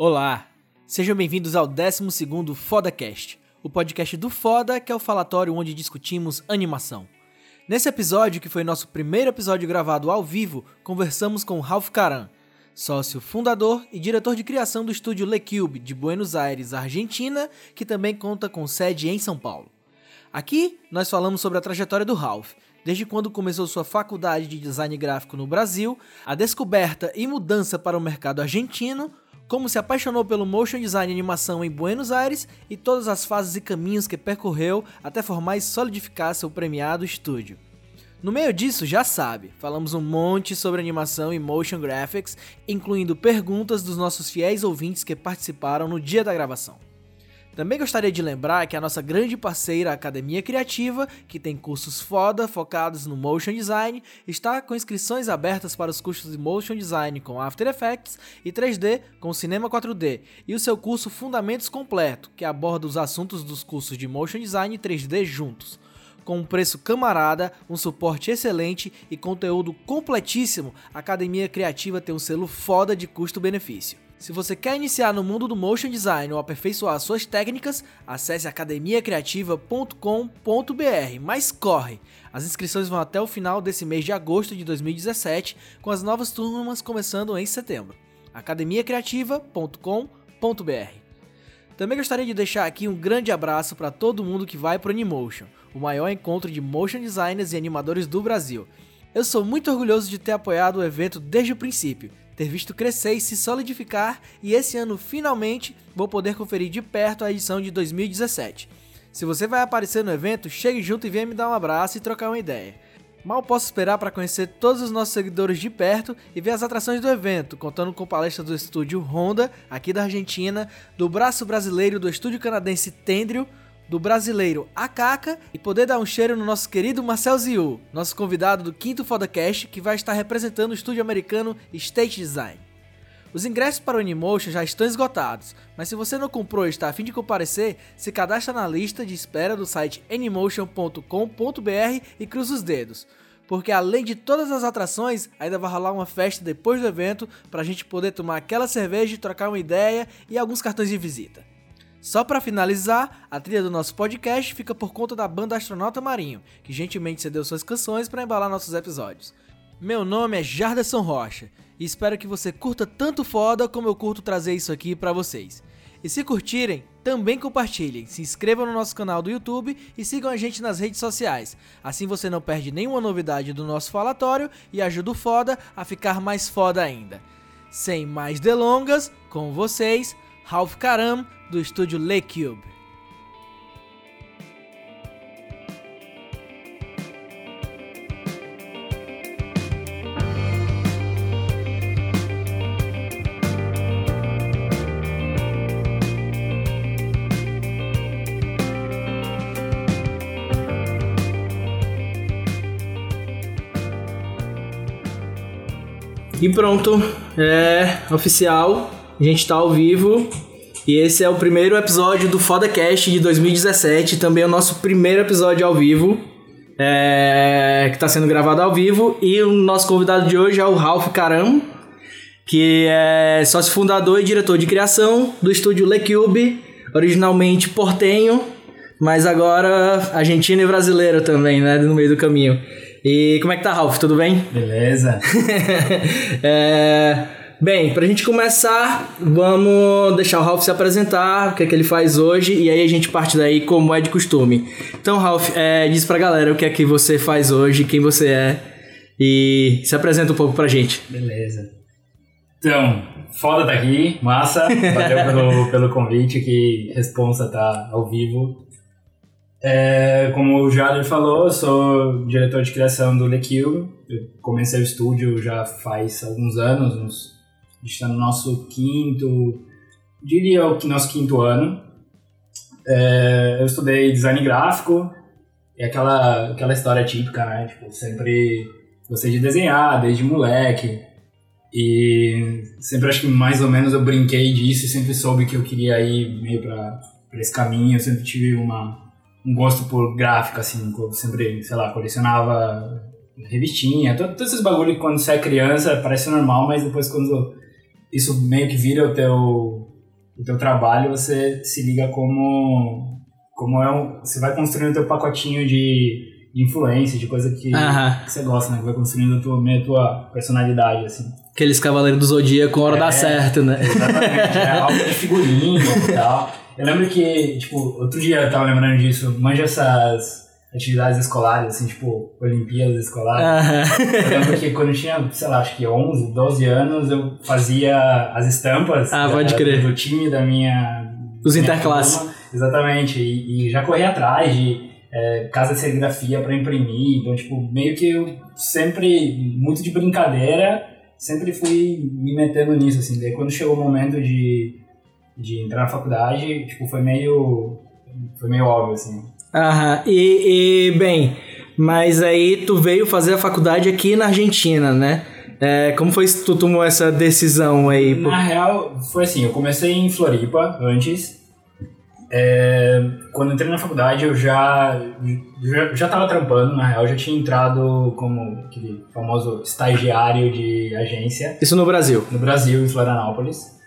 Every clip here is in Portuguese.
Olá, sejam bem-vindos ao 12º FodaCast, o podcast do Foda, que é o falatório onde discutimos animação. Nesse episódio, que foi nosso primeiro episódio gravado ao vivo, conversamos com Ralph Caran, sócio fundador e diretor de criação do estúdio Le Cube de Buenos Aires, Argentina, que também conta com sede em São Paulo. Aqui nós falamos sobre a trajetória do Ralph, desde quando começou sua faculdade de design gráfico no Brasil, a descoberta e mudança para o mercado argentino, como se apaixonou pelo motion design e animação em Buenos Aires e todas as fases e caminhos que percorreu até formar e solidificar seu premiado estúdio. No meio disso, já sabe, falamos um monte sobre animação e motion graphics, incluindo perguntas dos nossos fiéis ouvintes que participaram no dia da gravação. Também gostaria de lembrar que a nossa grande parceira, Academia Criativa, que tem cursos foda focados no motion design, está com inscrições abertas para os cursos de motion design com After Effects e 3D com Cinema 4D, e o seu curso Fundamentos Completo, que aborda os assuntos dos cursos de motion design e 3D juntos. Com um preço camarada, um suporte excelente e conteúdo completíssimo, a Academia Criativa tem um selo foda de custo-benefício. Se você quer iniciar no mundo do motion design ou aperfeiçoar suas técnicas, acesse academiacriativa.com.br. Mas corre! As inscrições vão até o final desse mês de agosto de 2017, com as novas turmas começando em setembro. academiacriativa.com.br. Também gostaria de deixar aqui um grande abraço para todo mundo que vai para o Animotion, o maior encontro de motion designers e animadores do Brasil. Eu sou muito orgulhoso de ter apoiado o evento desde o princípio ter visto crescer e se solidificar, e esse ano finalmente vou poder conferir de perto a edição de 2017. Se você vai aparecer no evento, chegue junto e venha me dar um abraço e trocar uma ideia. Mal posso esperar para conhecer todos os nossos seguidores de perto e ver as atrações do evento, contando com palestras do estúdio Honda, aqui da Argentina, do braço brasileiro do estúdio canadense Tendrio, do brasileiro Akaka e poder dar um cheiro no nosso querido Marcel Ziu, nosso convidado do quinto Fodacast, que vai estar representando o estúdio americano State Design. Os ingressos para o Animotion já estão esgotados, mas se você não comprou e está a fim de comparecer, se cadastra na lista de espera do site animotion.com.br e cruza os dedos. Porque além de todas as atrações, ainda vai rolar uma festa depois do evento para a gente poder tomar aquela cerveja, trocar uma ideia e alguns cartões de visita. Só para finalizar, a trilha do nosso podcast fica por conta da banda Astronauta Marinho, que gentilmente cedeu suas canções para embalar nossos episódios. Meu nome é Jarderson Rocha e espero que você curta tanto foda como eu curto trazer isso aqui para vocês. E se curtirem, também compartilhem, se inscrevam no nosso canal do YouTube e sigam a gente nas redes sociais. Assim você não perde nenhuma novidade do nosso falatório e ajuda o foda a ficar mais foda ainda. Sem mais delongas, com vocês, Ralph Karam, do estúdio Le Cube. E pronto, é oficial. A gente tá ao vivo e esse é o primeiro episódio do FodaCast de 2017, também é o nosso primeiro episódio ao vivo, é, que está sendo gravado ao vivo. E o nosso convidado de hoje é o Ralph Caram, que é sócio fundador e diretor de criação do estúdio Le Cube, originalmente portenho, mas agora argentino e brasileiro também, né, no meio do caminho. E como é que tá, Ralph? Tudo bem? Beleza. é... Bem, pra gente começar, vamos deixar o Ralph se apresentar, o que é que ele faz hoje, e aí a gente parte daí como é de costume. Então, Ralph, é, diz pra galera o que é que você faz hoje, quem você é, e se apresenta um pouco pra gente. Beleza. Então, foda tá aqui, massa, valeu pelo, pelo convite, que responsa tá ao vivo. É, como o Jader falou, eu sou diretor de criação do Lequil. Eu comecei o estúdio já faz alguns anos, uns a gente está no nosso quinto, diria o nosso quinto ano. É, eu estudei design gráfico, é aquela, aquela história típica, né? Tipo, sempre gostei de desenhar desde moleque. E sempre acho que mais ou menos eu brinquei disso e sempre soube que eu queria ir meio para esse caminho. Eu sempre tive uma, um gosto por gráfica, assim, sempre, sei lá, colecionava revistinha, todos esses bagulho que quando você é criança parece normal, mas depois quando isso meio que vira o teu o teu trabalho você se liga como como é um, você vai construindo o teu pacotinho de, de influência, de coisa que, Aham. que você gosta, né? Que vai construindo a tua, meio a tua personalidade, assim. Aqueles cavaleiros do Zodíaco, hora É. dá certo, né? Exatamente, é algo de figurinha e tal. Eu lembro que, tipo, outro dia eu tava lembrando disso, manja essas atividades escolares, assim, tipo, Olimpíadas escolares. Eu lembro que quando eu tinha, sei lá, acho que 11, 12 anos, eu fazia as estampas Ah, da- do time da minha... Os minha interclasse. turma. Exatamente, e, e já corri atrás de é, casa de serigrafia para imprimir, então, tipo, meio que eu sempre, muito de brincadeira, sempre fui me metendo nisso, assim, daí quando chegou o momento de, de entrar na faculdade, tipo, foi meio, foi meio óbvio, assim. Aham. E, e, bem, mas aí tu veio fazer a faculdade aqui na Argentina, né? É, como foi que tu tomou essa decisão aí? Na real, foi assim, eu comecei em Floripa antes. É, quando entrei na faculdade, eu já, já, já tava trampando, na real, eu já tinha entrado como aquele famoso estagiário de agência Isso no Brasil. no Brasil, em Florianópolis.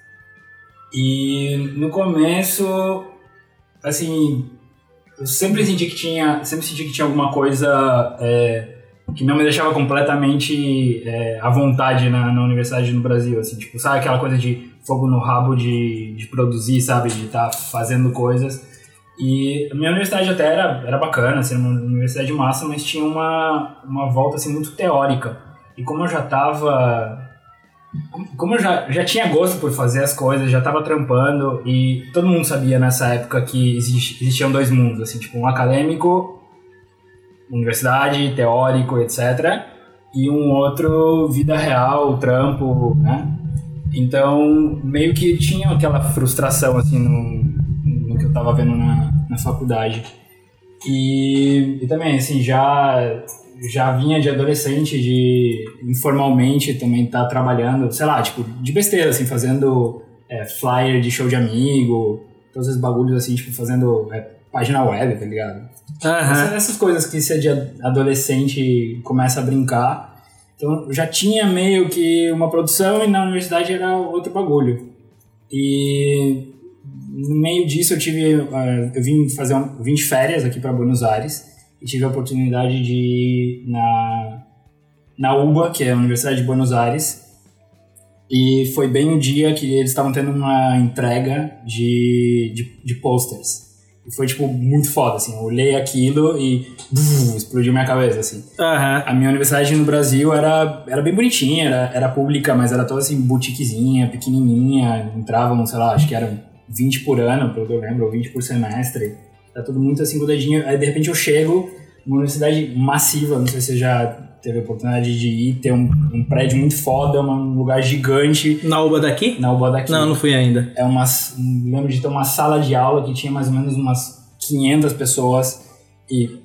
E no começo, assim, eu sempre senti que tinha, sempre senti que tinha alguma coisa é, que não me deixava completamente é, à vontade na, na universidade no Brasil, assim, tipo, sabe aquela coisa de fogo no rabo de, de produzir, sabe, de estar fazendo coisas. E a minha universidade até era, era bacana, assim, uma universidade massa, mas tinha uma, uma volta, assim, muito teórica. E como eu já tava como eu já, já tinha gosto por fazer as coisas, já tava trampando e todo mundo sabia nessa época que existiam dois mundos, assim, tipo um acadêmico, universidade, teórico, etc. E um outro vida real, trampo, né? Então, meio que tinha aquela frustração, assim, no, no que eu tava vendo na, na faculdade. E, e também, assim, já já vinha de adolescente, de informalmente também tá trabalhando, sei lá, tipo, de besteira, assim, fazendo é, flyer de show de amigo, todos esses bagulhos assim, tipo, fazendo é, página web, tá ligado? Aham. Essas, essas coisas que você de adolescente começa a brincar. Então já tinha meio que uma produção e na universidade era outro bagulho. E no meio disso eu tive. eh, eu vim fazer um, eu vim de férias aqui para Buenos Aires e tive a oportunidade de ir na, na UBA, que é a Universidade de Buenos Aires. E foi bem o dia que eles estavam tendo uma entrega de, de, de posters. E foi, tipo, muito foda, assim. Eu olhei aquilo e buf, explodiu minha cabeça, assim. Aham. A minha universidade no Brasil era, era bem bonitinha, era, era pública, mas era toda, assim, boutiquezinha, pequenininha. Entravam, sei lá, acho que eram 20 por ano, pelo que eu lembro, ou 20 por semestre. Era tudo muito, assim, cuidadinho. Aí, de repente, eu chego numa universidade massiva, não sei se você já teve a oportunidade de ir, ter um, um prédio muito foda, um lugar gigante Na UBA daqui? na UBA daqui Não, não fui ainda. é uma, lembro de ter uma sala de aula que tinha mais ou menos umas 500 pessoas e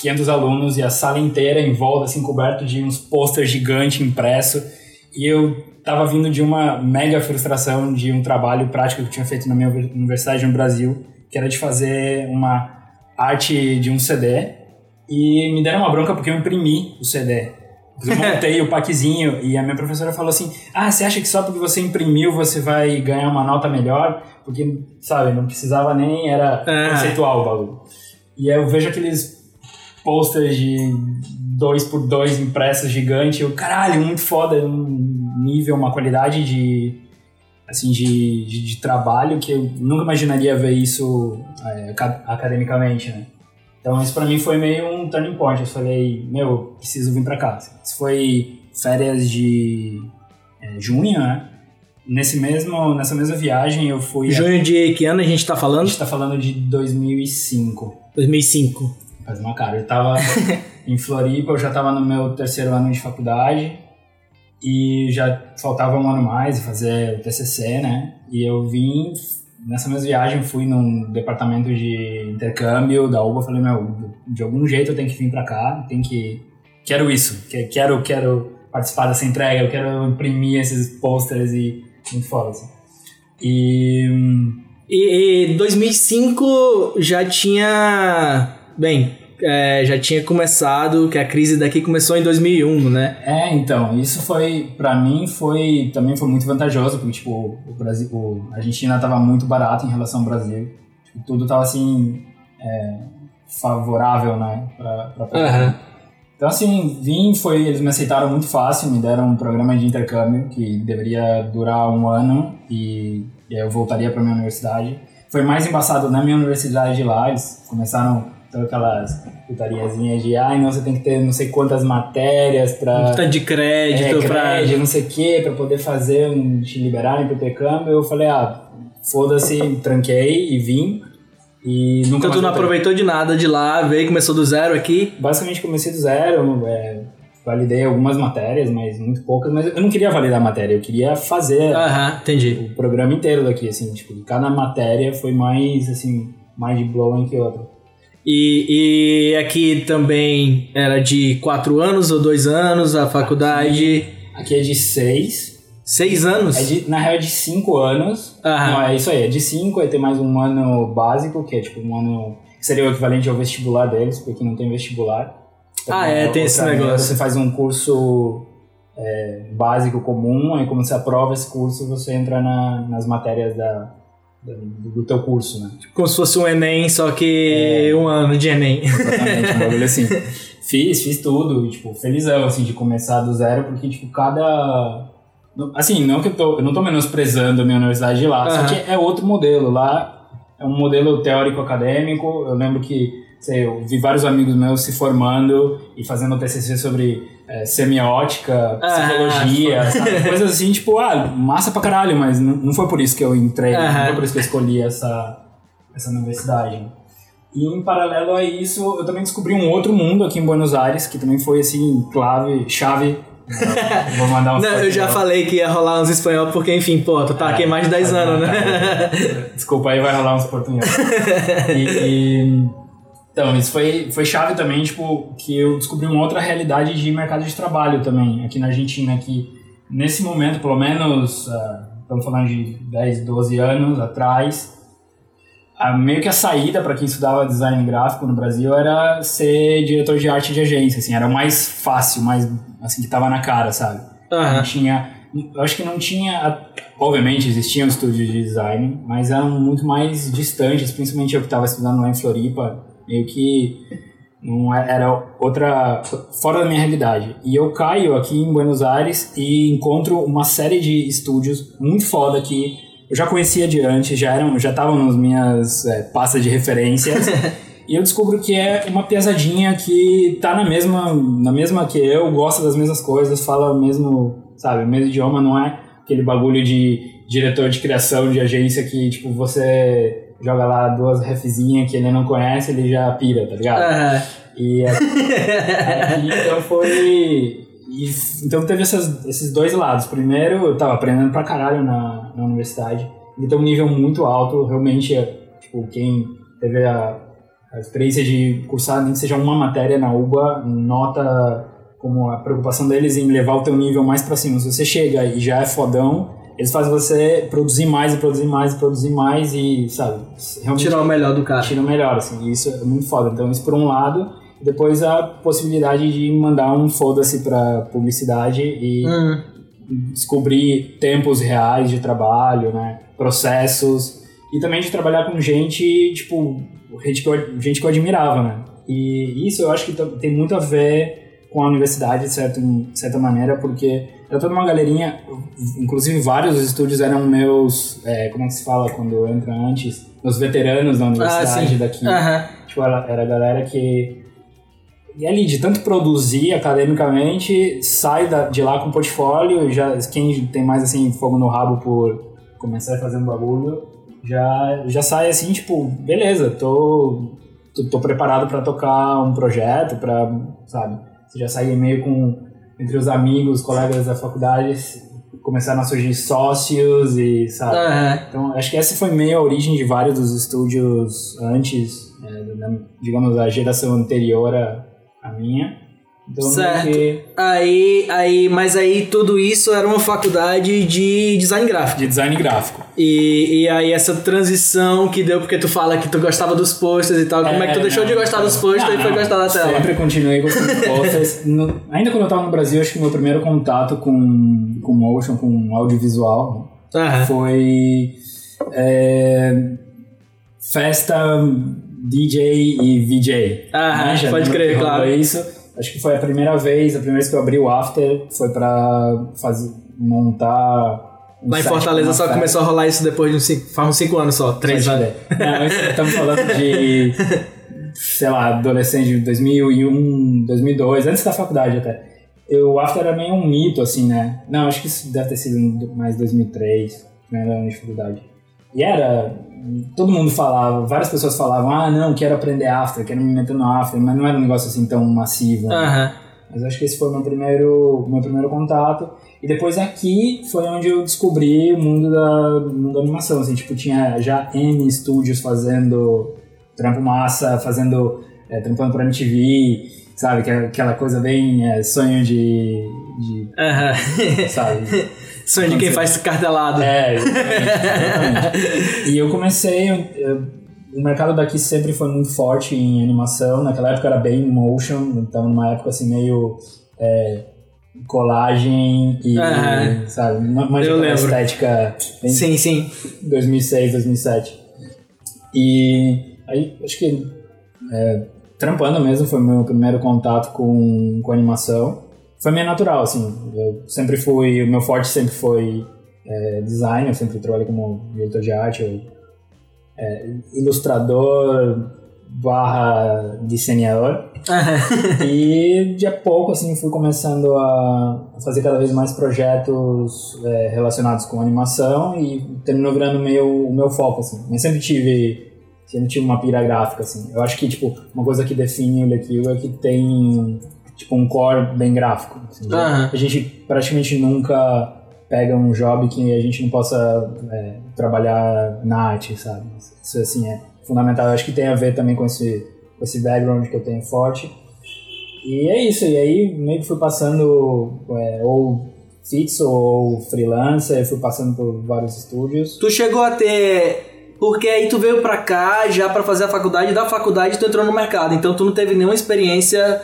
500 alunos e a sala inteira em volta, assim, coberto de uns posters gigantes impresso. E eu tava vindo de uma mega frustração de um trabalho prático que eu tinha feito na minha universidade no Brasil, que era de fazer uma arte de um CD. E me deram uma bronca porque eu imprimi o CD. Eu montei o packzinho e a minha professora falou assim: Ah, você acha que só porque você imprimiu você vai ganhar uma nota melhor? Porque, sabe, não precisava nem, era Ah. conceitual o bagulho. E aí eu vejo aqueles posters de 2 por 2 impressos gigante, eu, caralho, muito foda, um nível, uma qualidade de assim de, de, de trabalho que eu nunca imaginaria ver isso é, aca- academicamente, né? Então isso pra mim foi meio um turning point. Eu falei, meu, eu preciso vir pra cá. Isso foi férias de é, junho, né? Nesse mesmo, nessa mesma viagem eu fui. Junho de que ano a gente tá A falando? gente tá falando de 2005. 2005. Faz uma cara. Eu tava em Floripa, eu já tava no meu terceiro ano de faculdade e já faltava um ano mais e fazer o TCC, né? E eu vim nessa mesma viagem, fui num departamento de intercâmbio da UBA, falei, meu, de algum jeito eu tenho que vir pra cá, tem que quero isso, que- quero quero participar dessa entrega, eu quero imprimir esses posters e muito foda assim. E E, e 2005 já tinha. Bem, é, já tinha começado, que a crise daqui começou em 2001, né? É, então, isso foi, para mim, foi também foi muito vantajoso, porque, tipo, o Brasil, o, a Argentina tava muito barata em relação ao Brasil. Tipo, tudo tava, assim, é, favorável, né, pra, pra Aham. Então, assim, vim, foi, eles me aceitaram muito fácil, me deram um programa de intercâmbio que deveria durar um ano e, e eu voltaria para minha universidade. Foi mais embaçado na minha universidade lá, eles começaram todas aquelas putariazinhas de, ai, não, você tem que ter não sei quantas matérias para Tanto de crédito, é, pra. crédito, não sei o que, para poder fazer, um, te liberarem pro intercâmbio. Eu falei, ah, foda-se, tranquei e vim. E nunca Então tu não aproveitou de nada de lá, veio, começou do zero aqui. Basicamente comecei do zero, é, validei algumas matérias, mas muito poucas, mas eu não queria validar a matéria, eu queria fazer Aham, entendi. o programa inteiro daqui, assim, tipo, cada matéria foi mais, assim, mais de blowing que outra. E, e aqui também era de quatro anos ou dois anos a faculdade? Aqui é de seis, Seis anos? é de, na real é de cinco anos, Aham. não, é isso aí, é de cinco, aí tem mais um ano básico, que é tipo um ano, que seria o equivalente ao vestibular deles, porque não tem vestibular. Então, Ah, é, tem esse negócio. Você faz um curso é, básico comum, aí quando você aprova esse curso, você entra na, nas matérias da- do, do teu curso, né? Como se fosse um Enem, só que um ano de Enem. Exatamente, um bagulho assim. Fiz, fiz tudo, e, tipo, felizão, assim, de começar do zero, porque, tipo, cada... Assim, não que eu tô... Eu não tô menosprezando a minha universidade de lá, Aham. só que é outro modelo. Lá é um modelo teórico-acadêmico. Eu lembro que, sei, eu vi vários amigos meus se formando e fazendo TCC sobre é, semiótica, Ah, psicologia, sabe? coisas assim, tipo, ah, massa pra caralho, mas não, não foi por isso que eu entrei, não foi por isso que eu escolhi essa, essa universidade. E em paralelo a isso, eu também descobri um outro mundo aqui em Buenos Aires, que também foi assim, clave, chave. Vou mandar um Não, eu já falei que ia rolar uns espanhol, porque, enfim, pô, tu tá aqui há mais de 10 anos, né? Desculpa aí, vai rolar uns portunhóis. e, e- então, isso foi, foi chave também, tipo, que eu descobri uma outra realidade de mercado de trabalho também, aqui na Argentina, que nesse momento, pelo menos, ah, estamos falando de 10, 12 anos atrás, a, meio que a saída para quem estudava design gráfico no Brasil era ser diretor de arte de agência, assim, era o mais fácil, mais, assim, que tava na cara, sabe? Não Aham. tinha. Eu acho que não tinha. Obviamente existiam estúdios de design, mas eram muito mais distantes, principalmente eu que estava estudando lá em Floripa, meio que não é- era outra. fora da minha realidade. E eu caio aqui em Buenos Aires e encontro uma série de estúdios muito foda que eu já conhecia de antes, já eram, já estavam nas minhas é, pastas de referências. E eu descubro que é uma piazadinha que tá na mesma, na mesma que eu, gosta das mesmas coisas, fala o mesmo, sabe, o mesmo idioma, não é aquele bagulho de diretor de criação de agência que, tipo, você joga lá duas refzinhas que ele não conhece, ele já pira, tá ligado? Aham. E aqui, então foi. e então teve essas, esses dois lados. Primeiro, eu tava aprendendo pra caralho na, na universidade. Então, um nível muito alto. Realmente, é, tipo, quem teve a, a experiência de cursar nem que seja uma matéria na UBA, nota como a preocupação deles em levar o teu nível mais pra cima. Se você chega e já é fodão, eles fazem você produzir mais e produzir mais e produzir mais e, sabe, realmente Tirar o melhor do cara. tira o melhor, assim, e isso é muito foda. Então, isso por um lado, depois a possibilidade de mandar um foda-se pra publicidade e Hum. descobrir tempos reais de trabalho, né, processos, e também de trabalhar com gente, tipo, gente que eu, gente que eu admirava, né. E isso eu acho que tem muito a ver com a universidade, de, certo, de certa maneira, porque era toda uma galerinha, inclusive vários estúdios eram meus, é, como é que se fala quando entra antes, meus veteranos da universidade Ah, daqui. Aham. Tipo, era, era a galera que. E ali, de tanto produzir academicamente, sai da- de lá com portfólio. e Já, quem tem mais assim, fogo no rabo por começar a fazer um bagulho, já, já sai assim, tipo, beleza, tô, tô, tô preparado para tocar um projeto, pra, sabe? Você já sai meio com. Entre os amigos, colegas da faculdade, começaram a surgir sócios e, sabe? Aham. Então, acho que essa foi meio a origem de vários dos estúdios antes, é, da, digamos, a geração anterior à, à minha. Certo. Aí, aí, mas aí tudo isso era uma faculdade de design gráfico. de design gráfico. E, e aí essa transição que deu porque tu fala que tu gostava dos posters e tal, como é que tu É, deixou não, de gostar então. dos posters Não, e foi não, gostar da tela? Sempre continuei gostando de posters. No- ainda quando eu tava no Brasil, acho que meu primeiro contato com, com motion, com audiovisual, Aham. foi é, festa DJ e VJ. Aham, né? Pode crer, claro. isso. Acho que foi a primeira vez, a primeira vez que eu abri o After foi pra fazer, montar. um Lá em Fortaleza só começou a rolar isso depois de uns cinco, faz uns 5 anos só, 3 Pode anos. Não, estamos falando de, sei lá, adolescente de 2001, 2002, antes da faculdade até. Eu, o After era meio um mito, assim, né? Não, acho que isso deve ter sido mais 2003, primeiro ano de faculdade. E era, todo mundo falava, várias pessoas falavam, ah, não, quero aprender After, quero me meter no After, mas não era um negócio assim tão massivo. né? Aham. Mas acho que esse foi o meu primeiro, meu primeiro contato. E depois aqui foi onde eu descobri o mundo da, mundo da animação. Assim, tipo, tinha já N estúdios fazendo trampo massa, fazendo, é, trampando pra MTV, sabe? É aquela coisa bem é, sonho de, de sabe? Sonho de quem faz cartelado. É, exatamente, exatamente. E eu comecei. eu- o mercado daqui sempre foi muito forte em animação. Naquela época era bem motion, então numa época assim meio. é, colagem e. Aham. Sabe? Uma, uma Eu lembro. estética bem Sim, sim. 2006, 2007. E aí, acho que é, trampando mesmo foi meu primeiro contato com, com animação. Foi meio natural, assim. Eu sempre fui, o meu forte sempre foi é, design, eu sempre trabalhei como diretor de arte, eu, é, ilustrador barra desenhador. E de a pouco, assim, fui começando a fazer cada vez mais projetos é, relacionados com animação e terminou virando meio, o meu foco, assim. Mas sempre tive, sempre tive uma pira gráfica, assim. Eu acho que, tipo, uma coisa que define o Lequil é que tem, tipo, um core bem gráfico. assim. Aham. A gente praticamente nunca pega um job que a gente não possa é, trabalhar na arte, sabe? Isso, assim, é fundamental. Eu acho que tem a ver também com esse, com esse background que eu tenho forte. E é isso, e aí meio que fui passando é, ou fixo ou freelancer, fui passando por vários estúdios. Tu chegou a ter. Porque aí tu veio pra cá já pra fazer a faculdade, e da faculdade tu entrou no mercado. Então tu não teve nenhuma experiência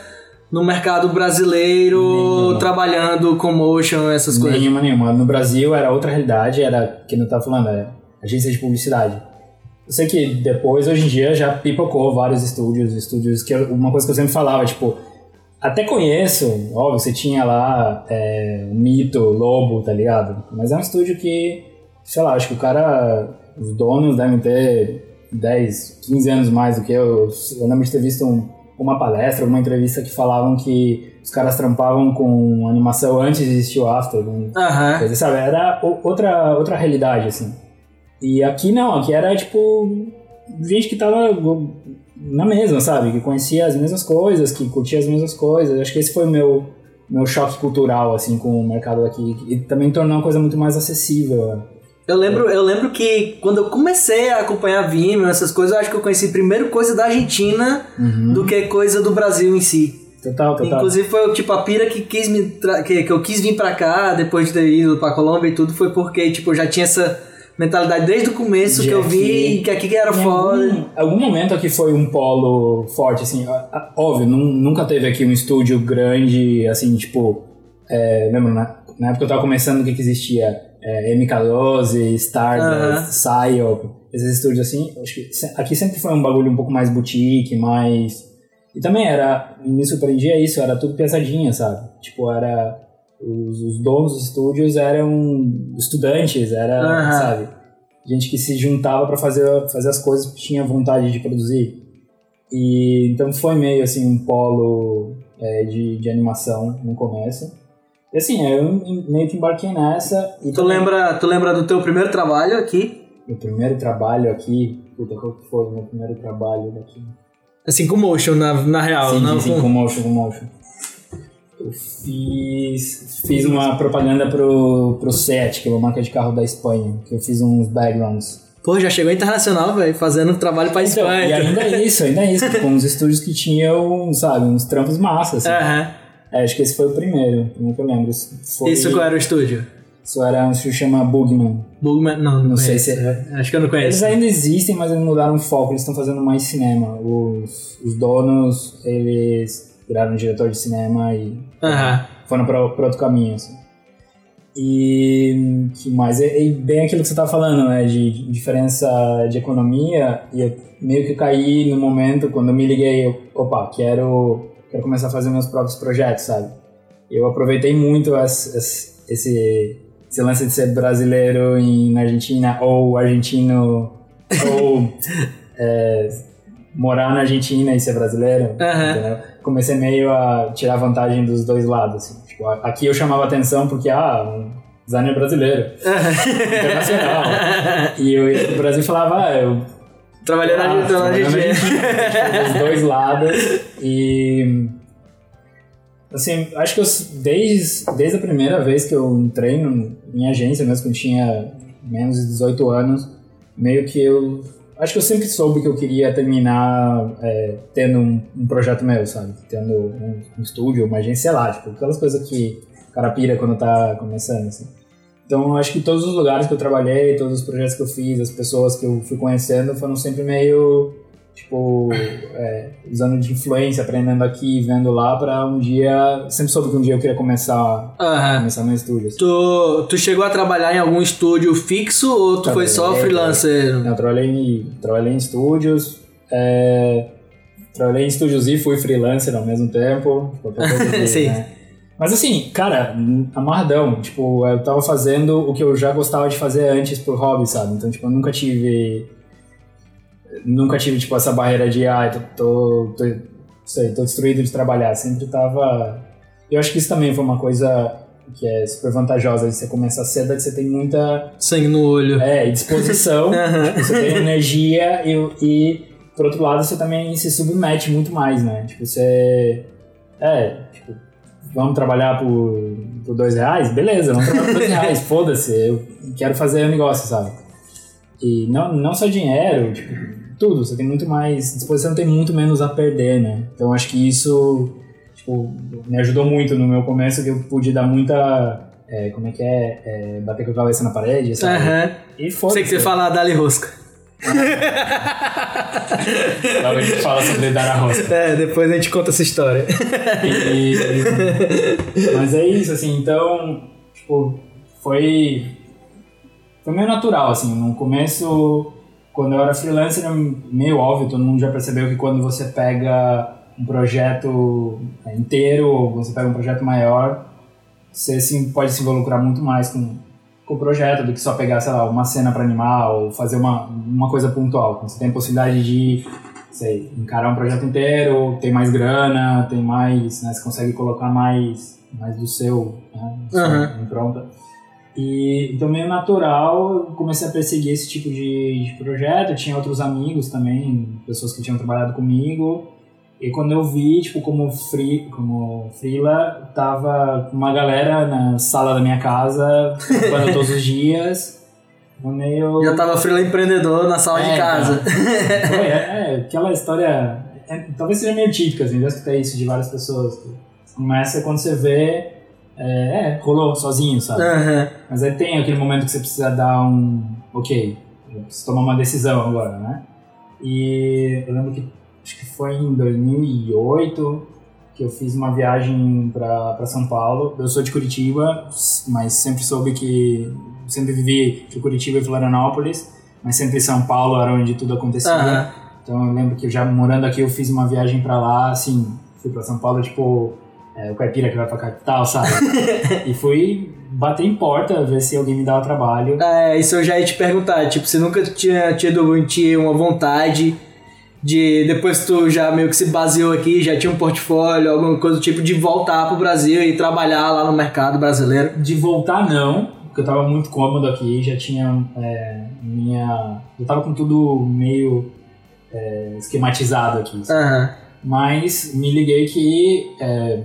no mercado brasileiro, Nenhuma. trabalhando com motion, essas coisas. Nenhuma, nenhuma. No Brasil era outra realidade, era, que não tá falando, é agência de publicidade. Eu sei que depois, hoje em dia, já pipocou vários estúdios, estúdios que uma coisa que eu sempre falava, tipo, até conheço, óbvio, você tinha lá é, Mito, Lobo, tá ligado? Mas é um estúdio que, sei lá, acho que o cara, os donos devem ter 10, 15 anos mais do que eu. Eu lembro de ter visto um- uma palestra, uma entrevista que falavam que os caras trampavam com animação antes de existir o After. um- coisa, sabe? Era outra, outra realidade, assim. E aqui não, aqui era tipo gente que tava na mesma, sabe? Que conhecia as mesmas coisas, que curtia as mesmas coisas. Acho que esse foi o meu, meu choque cultural, assim, com o mercado daqui. E também tornou uma coisa muito mais acessível. Eu lembro, eu lembro que quando eu comecei a acompanhar Vimeo, essas coisas, eu acho que eu conheci primeiro coisa da Argentina do que coisa do Brasil em si. Total, total. Inclusive foi tipo a pira que quis me tra- que, que eu quis vir pra cá depois de ter ido pra Colômbia e tudo foi porque tipo eu já tinha essa mentalidade desde o começo De que eu vi aqui. que aqui era Em foda. Algum, algum momento aqui foi um polo forte, assim. Óbvio, nun- nunca teve aqui um estúdio grande, assim, tipo. É, lembro, na, na época eu tava começando o que, que existia? É, MK12, Stardust, Psyop, esses estúdios assim. Acho que se- aqui sempre foi um bagulho um pouco mais boutique, mais. E também era. Me surpreendia isso, era tudo pesadinha, sabe? Tipo, era. Os, os donos dos estúdios eram estudantes, era, sabe? gente que se juntava para fazer, fazer as coisas que tinha vontade de produzir. E então foi meio assim um polo é, de, de animação no começo. E assim, eu meio que embarquei nessa. E Tu também- lembra, tu lembra do teu primeiro trabalho aqui? Meu primeiro trabalho aqui. Puta, qual que foi o meu primeiro trabalho aqui? Assim com motion na, na real, sim, não sim, sim, com- com motion, com motion. Eu fiz, fiz uma propaganda pro, pro SEAT, que é uma marca de carro da Espanha, que eu fiz uns backgrounds. Pô, já chegou internacional, velho, fazendo trabalho pra Espanha. Então, e ainda é isso, ainda é isso, com uns estúdios que tinham, sabe, uns trampos massas. Assim. Aham. É, acho que esse foi o primeiro, nunca lembro. Foi... Isso qual era o estúdio? Isso era um estúdio chamado Bugman. Bugman? Não, não, Não sei se é- Acho que eu não conheço. Eles ainda existem, mas eles mudaram o foco, eles estão fazendo mais cinema. Os, os donos, eles viraram diretor de cinema e foram para outro caminho, assim. E que mais? É, é bem aquilo que você estava falando, né? De diferença de economia. E eu meio que caí no momento quando eu me liguei, eu, opa, quero, quero começar a fazer meus próprios projetos, sabe? Eu aproveitei muito esse, esse, esse, esse lance de ser brasileiro em, na Argentina ou argentino ou é, morar na Argentina e ser brasileiro. Comecei meio a tirar vantagem dos dois lados. Assim. Tipo, aqui eu chamava atenção porque, ah, um designer brasileiro, internacional. e eu pro Brasil falava, ah, eu Trabalhei na, ah, na trabalhando na Argentina. Argentina, tipo, dos dois lados. E. Assim, acho que eu, desde, desde a primeira vez que eu entrei no, em agência, mesmo quando eu tinha menos de 18 anos, meio que eu. Acho que eu sempre soube que eu queria terminar é, tendo um, um projeto meu, sabe? Tendo um, um estúdio, uma agência, sei lá, tipo, aquelas coisas que o cara pira quando tá começando, assim. Então, acho que todos os lugares que eu trabalhei, todos os projetos que eu fiz, as pessoas que eu fui conhecendo foram sempre meio, tipo, é, usando de influência, aprendendo aqui, vendo lá, pra um dia... Sempre soube que um dia eu queria começar, Aham. começar meu estúdio. assim. Tu, tu chegou a trabalhar em algum estúdio fixo ou tu foi só Trabalhei, freelancer? Eu trabalhei em, trabalhei em estúdios, é, trabalhei em estúdios e fui freelancer ao mesmo tempo. Sim. né? Mas assim, cara, amarradão. Tipo, eu tava fazendo o que eu já gostava de fazer antes por hobby, sabe? Então, tipo, eu nunca tive. Nunca tive, tipo, essa barreira de, ah, tô, tô, tô, sei, tô destruído de trabalhar. Sempre tava. Eu acho que isso também foi uma coisa que é super vantajosa de você começar cedo, é que você tem muita Sangue no olho. é, e disposição, tipo, você tem energia e, e, por outro lado, você também se submete muito mais, né? Tipo, você... É, tipo, vamos trabalhar por, por dois reais? Beleza, vamos trabalhar por dois reais, foda-se, eu quero fazer o negócio, sabe? E não, não só dinheiro, tipo, tudo, você tem muito mais disposição, tem muito menos a perder, né? Então, acho que isso, tipo, me ajudou muito no meu começo, que eu pude dar muita... é, como é que é? é? Bater com a cabeça na parede, sabe? Aham. E foda Sei que você fala Dali Rosca. Logo a gente fala sobre dar a roça. É, depois a gente conta essa história. E- Mas é isso, assim, então, tipo, foi. Foi meio natural, assim. No começo, quando eu era freelancer, era meio óbvio, todo mundo já percebeu que quando você pega um projeto inteiro, ou você pega um projeto maior, você sim, pode se involucrar muito mais com o projeto do que só pegar, sei lá, uma cena para animar ou fazer uma, uma coisa pontual. Você tem a possibilidade de sei, encarar um projeto inteiro, tem mais grana, tem mais, né, você consegue colocar mais, mais do seu, né, Aham. impronta. E então meio natural, eu comecei a perseguir esse tipo de, de projeto, eu tinha outros amigos também, pessoas que tinham trabalhado comigo, e quando eu vi, tipo, como free, como freela, tava uma galera na sala da minha casa, trabalhando todos os dias, eu meio... Já tava freela empreendedor na sala É, de casa. Foi, é, é, aquela história. é, talvez seja meio típica, assim, já escutei isso de várias pessoas. Começa quando você vê. É, é, rolou sozinho, sabe? Aham. Mas aí tem aquele momento que você precisa dar um. Ok, eu preciso tomar uma decisão agora, né? E eu lembro que acho que foi em 2008 que eu fiz uma viagem para São Paulo. Eu sou de Curitiba, mas sempre soube que. Sempre vivi entre Curitiba e Florianópolis, mas sempre São Paulo era onde tudo acontecia. Aham. Então eu lembro que já morando aqui eu fiz uma viagem pra lá, assim, fui pra São Paulo, tipo, é, o caipira que vai pra capital, sabe? e fui bater em porta, ver se alguém me dava trabalho. É, isso eu já ia te perguntar. Tipo, você nunca tinha tido uma vontade de, depois que tu já meio que se baseou aqui, já tinha um portfólio, alguma coisa do tipo, de voltar pro Brasil e trabalhar lá no mercado brasileiro? De voltar, não, porque eu tava muito cômodo aqui, já tinha é, minha. Eu tava com tudo meio é, esquematizado aqui. Aham. Mas me liguei que é,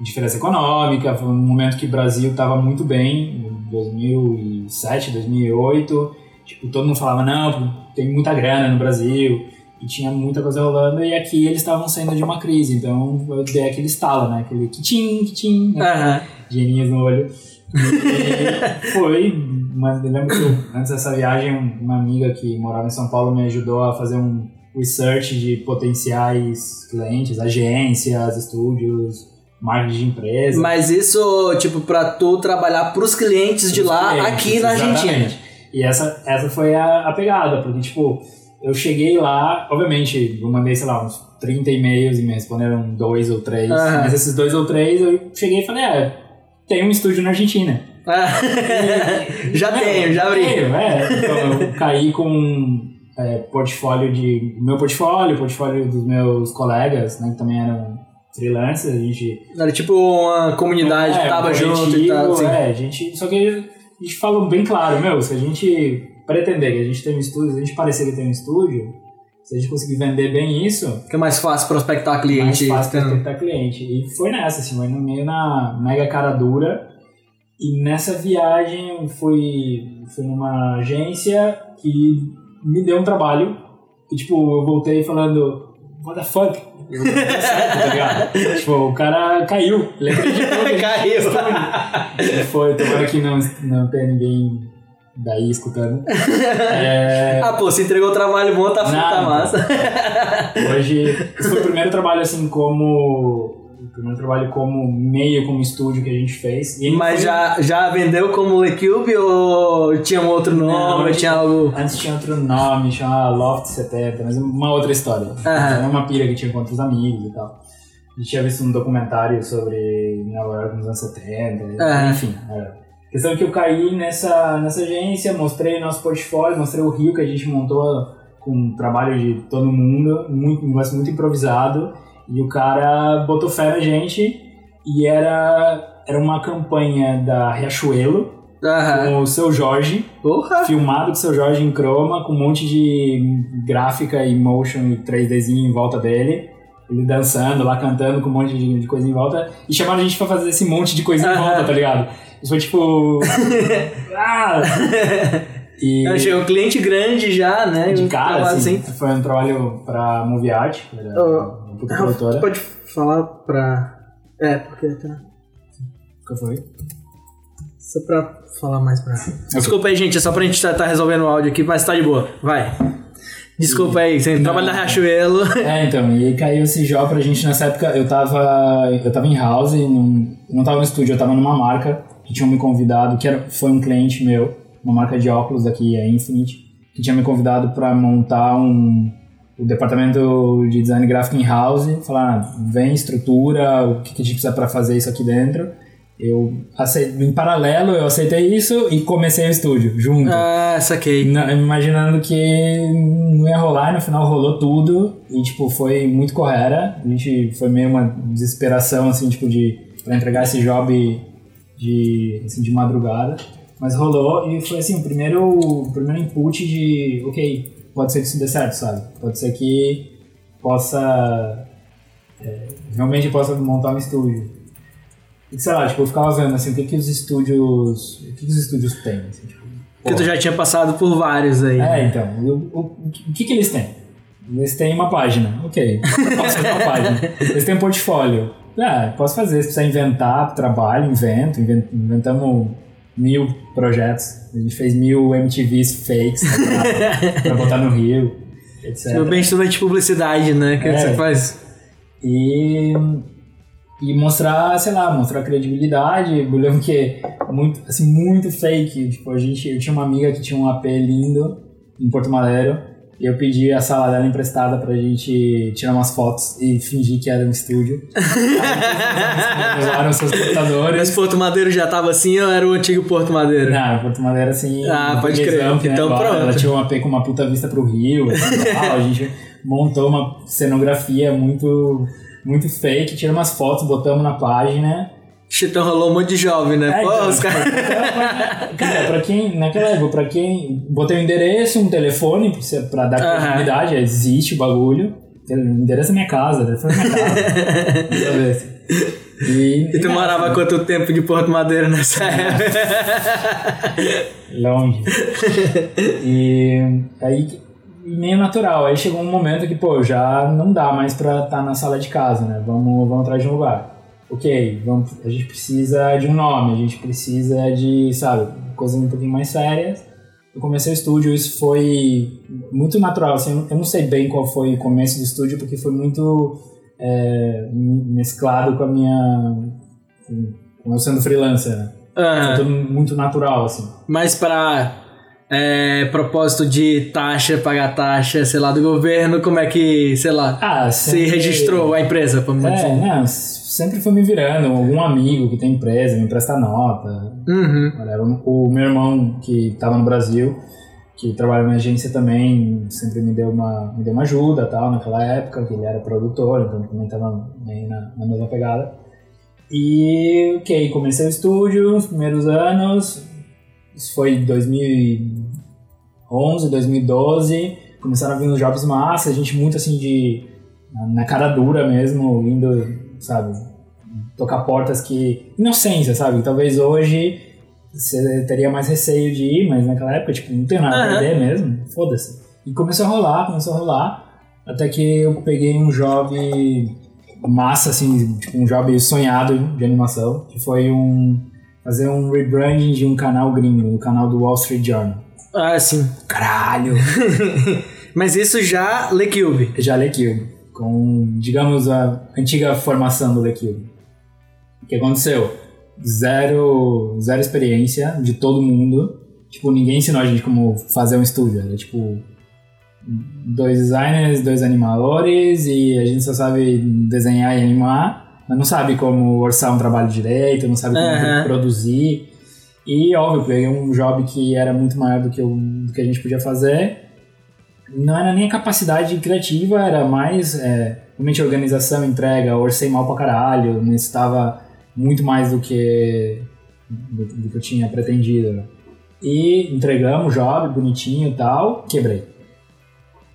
diferença econômica, foi um momento que o Brasil estava muito bem, em 2007, 2008. Tipo, todo mundo falava, não, tem muita grana no Brasil. E tinha muita coisa rolando, e aqui eles estavam saindo de uma crise, então eu dei aquele estalo, né? Aquele kitim, kitim, né? Geninhos no olho. E foi, mas eu lembro que antes dessa viagem, uma amiga que morava em São Paulo me ajudou a fazer um research de potenciais clientes, agências, estúdios, marketing de empresa. Mas isso, tipo, pra tu trabalhar pros clientes de Os lá, clientes, aqui na Argentina. exatamente. E essa, essa foi a, a pegada, porque, tipo, eu cheguei lá, obviamente, eu mandei, sei lá, uns 30 e-mails e me responderam dois ou três. Mas esses dois ou três, eu cheguei e falei, é, tem um estúdio na Argentina. Ah, já Meu, tenho, já abri. é. Então, eu caí com é, portfólio de... Meu portfólio, portfólio dos meus colegas, né, que também eram freelancers, a gente Era tipo uma comunidade é, que tava um junto e tal. Assim. É, a gente, só que a gente falou bem claro, meu, se a gente pretender que a gente tem um estúdio, se a gente parecer que tem um estúdio, se a gente conseguir vender bem isso, é mais fácil prospectar cliente. mais fácil tendo- prospectar cliente. E foi nessa, assim, foi no meio na mega cara dura. E nessa viagem fui, fui numa agência que me deu um trabalho. E tipo, eu voltei falando, what the fuck? Eu não deu certo, tá ligado? tipo, o cara caiu. Ele acreditou. Caiu. foi, tomara que não, não tenha ninguém daí escutando. É, Ah, pô, você entregou o trabalho bom, tá, tá Não, massa. Hoje, esse foi o primeiro trabalho assim como. O primeiro trabalho como meio, como estúdio que a gente fez. Mas foi- já, já vendeu como Lecube ou tinha um outro nome? Não, tinha algo. Antes tinha outro nome, chamava Loft 70, mas uma outra história. Era uma pira que tinha com outros amigos e tal. A gente tinha visto um documentário sobre Nova York nos anos 70, Aham. enfim. Era. Questão é que eu caí nessa, nessa agência, mostrei nosso portfólio, mostrei o Rio que a gente montou com um trabalho de todo mundo, muito, um negócio muito improvisado, e o cara botou fé na gente, e era, era uma campanha da Riachuelo, Aham. com o seu Jorge, Porra! filmado com o seu Jorge em croma, com um monte de gráfica e motion e 3Dzinho em volta dele. Ele dançando lá, cantando com um monte de, de coisa em volta. E chamaram a gente pra fazer esse monte de coisa em Aham. volta, tá ligado? Isso foi tipo. ah! E Aí Chegou um cliente grande já, né? de cara, trabalho assim, foi um trabalho pra Movie Art, era Oh. uma produtora. Pode falar pra. É, porque tá. Qual foi? Só pra falar mais pra. Desculpa aí, gente, é só pra gente tá, tá resolvendo o áudio aqui, mas tá de boa. Vai. Desculpa aí, você trabalha na Riachuelo. É, então, e aí caiu esse job pra gente nessa época. Eu tava, eu tava em house, num, eu não tava no estúdio, eu tava numa marca que tinham me convidado, que era, foi um cliente meu, uma marca de óculos aqui, a Infinite, que tinha me convidado pra montar um o departamento de design gráfico em house, falar, ah, vem estrutura, o que, que a gente precisa pra fazer isso aqui dentro. Eu aceitei, em paralelo eu aceitei isso e comecei o estúdio junto. Ah, saquei. Na- imaginando que não ia rolar, e no final rolou tudo. E, tipo, foi muito correra. A gente foi meio uma desesperação, assim, tipo, de pra entregar esse job de, assim, de madrugada. Mas rolou e foi, assim, o primeiro, o primeiro input de, ok, pode ser que isso dê certo, sabe? Pode ser que possa... é, realmente possa montar um estúdio. E, sei lá, tipo, eu ficava vendo, assim, o que que os estúdios... O que que os estúdios têm, assim, tipo... Porque tu já tinha passado por vários aí. É, então, o, o, o que, que eles têm? Eles têm uma página, ok. Posso fazer uma página. Eles têm um portfólio. Ah, posso fazer. Se precisar inventar trabalho, invento. Inven- Inventamos mil projetos. A gente fez mil MTVs fakes pra, pra botar no Rio, etc. Tipo, bem estudante de publicidade, né? Que É. você faz. E, e mostrar, sei lá, mostrar credibilidade. Eu lembro que muito, assim, muito fake. Tipo, a gente, eu tinha uma amiga que tinha um AP lindo em Porto Madeiro. E eu pedi a sala dela emprestada pra gente tirar umas fotos e fingir que era um estúdio. Aí, usaram seus computadores. Mas Porto Madeiro já tava assim ou era o antigo Porto Madeiro? Não, Porto Madeiro assim. Ah, pode crer. né, Então, agora pronto. Ela tinha um AP com uma puta vista pro Rio. Assim, tal. A gente montou uma cenografia muito, muito fake, tiramos umas fotos, botamos na página. Então rolou um monte de jovem, né? É, Pô, então, os caras. Cara, pra quem, naquela época, pra quem. Botei um endereço, um telefone, pra dar credibilidade, existe o bagulho. O endereço é minha casa, o telefone é minha casa. E, E tu morava quanto tempo de Porto Madeiro nessa época? Longe. e aí, meio natural. Aí chegou um momento que, pô, já não dá mais pra estar tá na sala de casa, né? Vamos, vamos atrás de um lugar. Ok, vamos, a gente precisa de um nome, a gente precisa de, sabe, coisas um pouquinho mais sérias. Eu comecei o estúdio, isso foi muito natural. Assim, eu não sei bem qual foi o começo do estúdio, porque foi muito é, mesclado com a minha. com eu sendo freelancer, né? Uhum. Foi tudo muito natural, assim. Mas para é, propósito de taxa, pagar taxa, sei lá, do governo, como é que, sei lá, ah, sempre... se registrou a empresa? Pra é, não, sempre foi me virando, algum amigo que tem empresa me empresta nota. Uhum. O meu irmão que estava no Brasil, que trabalha na agência também, sempre me deu uma, me deu uma ajuda tal, naquela época, que ele era produtor, então também estava meio na, na mesma pegada. E, ok, comecei o estúdio, os primeiros anos, isso foi em 2011, 2012. Começaram a vir os jobs massa, a gente muito assim de. na cara dura mesmo, indo, sabe? Tocar portas que. inocência, sabe? Talvez hoje você teria mais receio de ir, mas naquela época, tipo, não tem nada a perder mesmo, foda-se. E começou a rolar, começou a rolar, até que eu peguei um job massa, assim, tipo, um job sonhado de animação, que foi um fazer um rebranding de um canal gringo, do canal do Wall Street Journal. Ah, sim. Caralho! Mas isso já LeCube? Já LeCube. Com, digamos, a antiga formação do LeCube. O que aconteceu? Zero, zero experiência de todo mundo. Tipo, ninguém ensinou a gente como fazer um estúdio. Era tipo dois designers, dois animadores e a gente só sabe desenhar e animar mas não sabe como orçar um trabalho direito, não sabe como uhum. produzir. E, óbvio, peguei um job que era muito maior do que, eu, do que a gente podia fazer. Não era nem a capacidade criativa, era mais é, realmente organização, entrega, orcei mal pra caralho, necessitava muito mais do que, do, do que eu tinha pretendido. E entregamos o job bonitinho e tal, quebrei.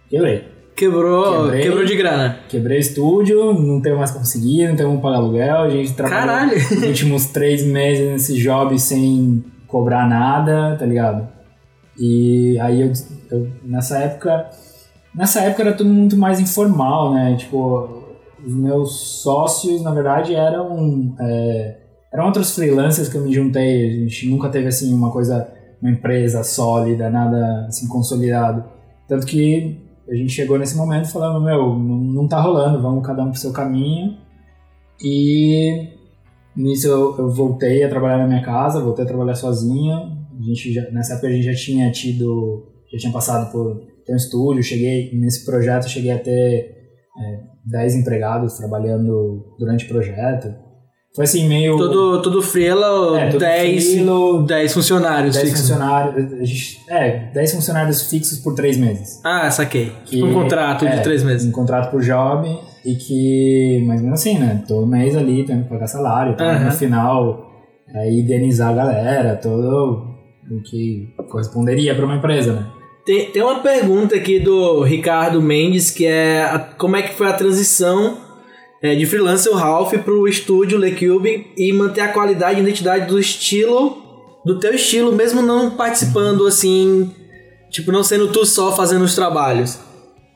Quebrei. Quebrou, Quebrei, quebrou de grana. Quebrei estúdio, não tenho mais conseguido, não tenho como pagar aluguel. A gente trabalhou Caralho. os últimos três meses nesse job sem cobrar nada, tá ligado? E aí eu, eu, nessa época. Nessa época era tudo muito mais informal, né? Tipo, os meus sócios, na verdade, eram. É, eram outros freelancers que eu me juntei. A gente nunca teve assim uma coisa, uma empresa sólida, nada assim consolidado. Tanto que a gente chegou nesse momento falando, meu, não, não tá rolando, vamos cada um pro seu caminho. E nisso eu, eu, voltei a trabalhar na minha casa, voltei a trabalhar sozinha. A gente já, nessa época a gente já tinha tido, já tinha passado por ter um estúdio, cheguei nesse projeto, cheguei a ter é, 10 empregados trabalhando durante o projeto. Foi assim, meio. Tudo, tudo freela, é, 10, frilo, 10 funcionários 10 fixos. funcionários. É, 10 funcionários fixos por 3 meses. Ah, saquei. Que, um contrato é, de 3 meses. Um contrato por job e que. Mas mesmo assim, né? Todo mês ali tendo que pagar salário, tá? no final é, indenizar a galera, todo o que corresponderia para uma empresa, né? Tem, tem uma pergunta aqui do Ricardo Mendes que é a, como é que foi a transição é, de freelancer o Ralph pro estúdio LeCube e manter a qualidade e identidade do estilo, do teu estilo, mesmo não participando assim, tipo, não sendo tu só fazendo os trabalhos.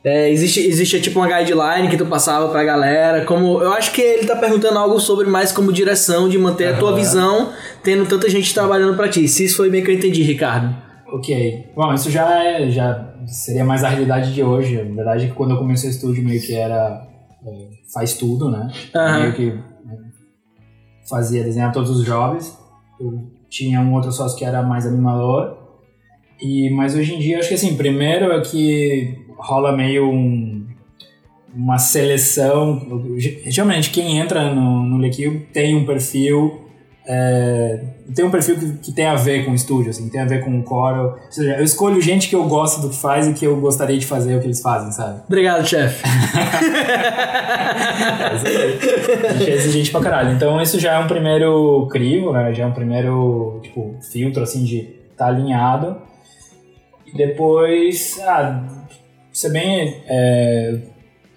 É, existe, existe tipo uma guideline que tu passava pra galera, como eu acho que ele tá perguntando algo sobre mais como direção de manter uhum. a tua visão, tendo tanta gente trabalhando para ti. Se isso foi bem que eu entendi, Ricardo. Ok. Bom, isso já é, já seria mais a realidade de hoje. A verdade é que quando eu comecei o estúdio meio que era é, faz tudo, né? Uhum. Meio que né, fazia, desenhar todos os jobs. Eu tinha um outro sócio que era mais animador. E, mas hoje em dia, acho que assim, primeiro é que rola meio um, uma seleção. Geralmente, quem entra no, no Lequil tem um perfil é, tem um perfil que, que, tem a ver com o estúdio, assim, tem a ver com o core. Ou seja, eu escolho gente que eu gosto do que faz e que eu gostaria de fazer o que eles fazem, sabe? Obrigado, chefe. gente é exigente pra caralho. Então isso já é um primeiro crivo, né? Já é um primeiro, tipo, filtro, assim, de estar tá alinhado. E depois, ah, ser bem... É,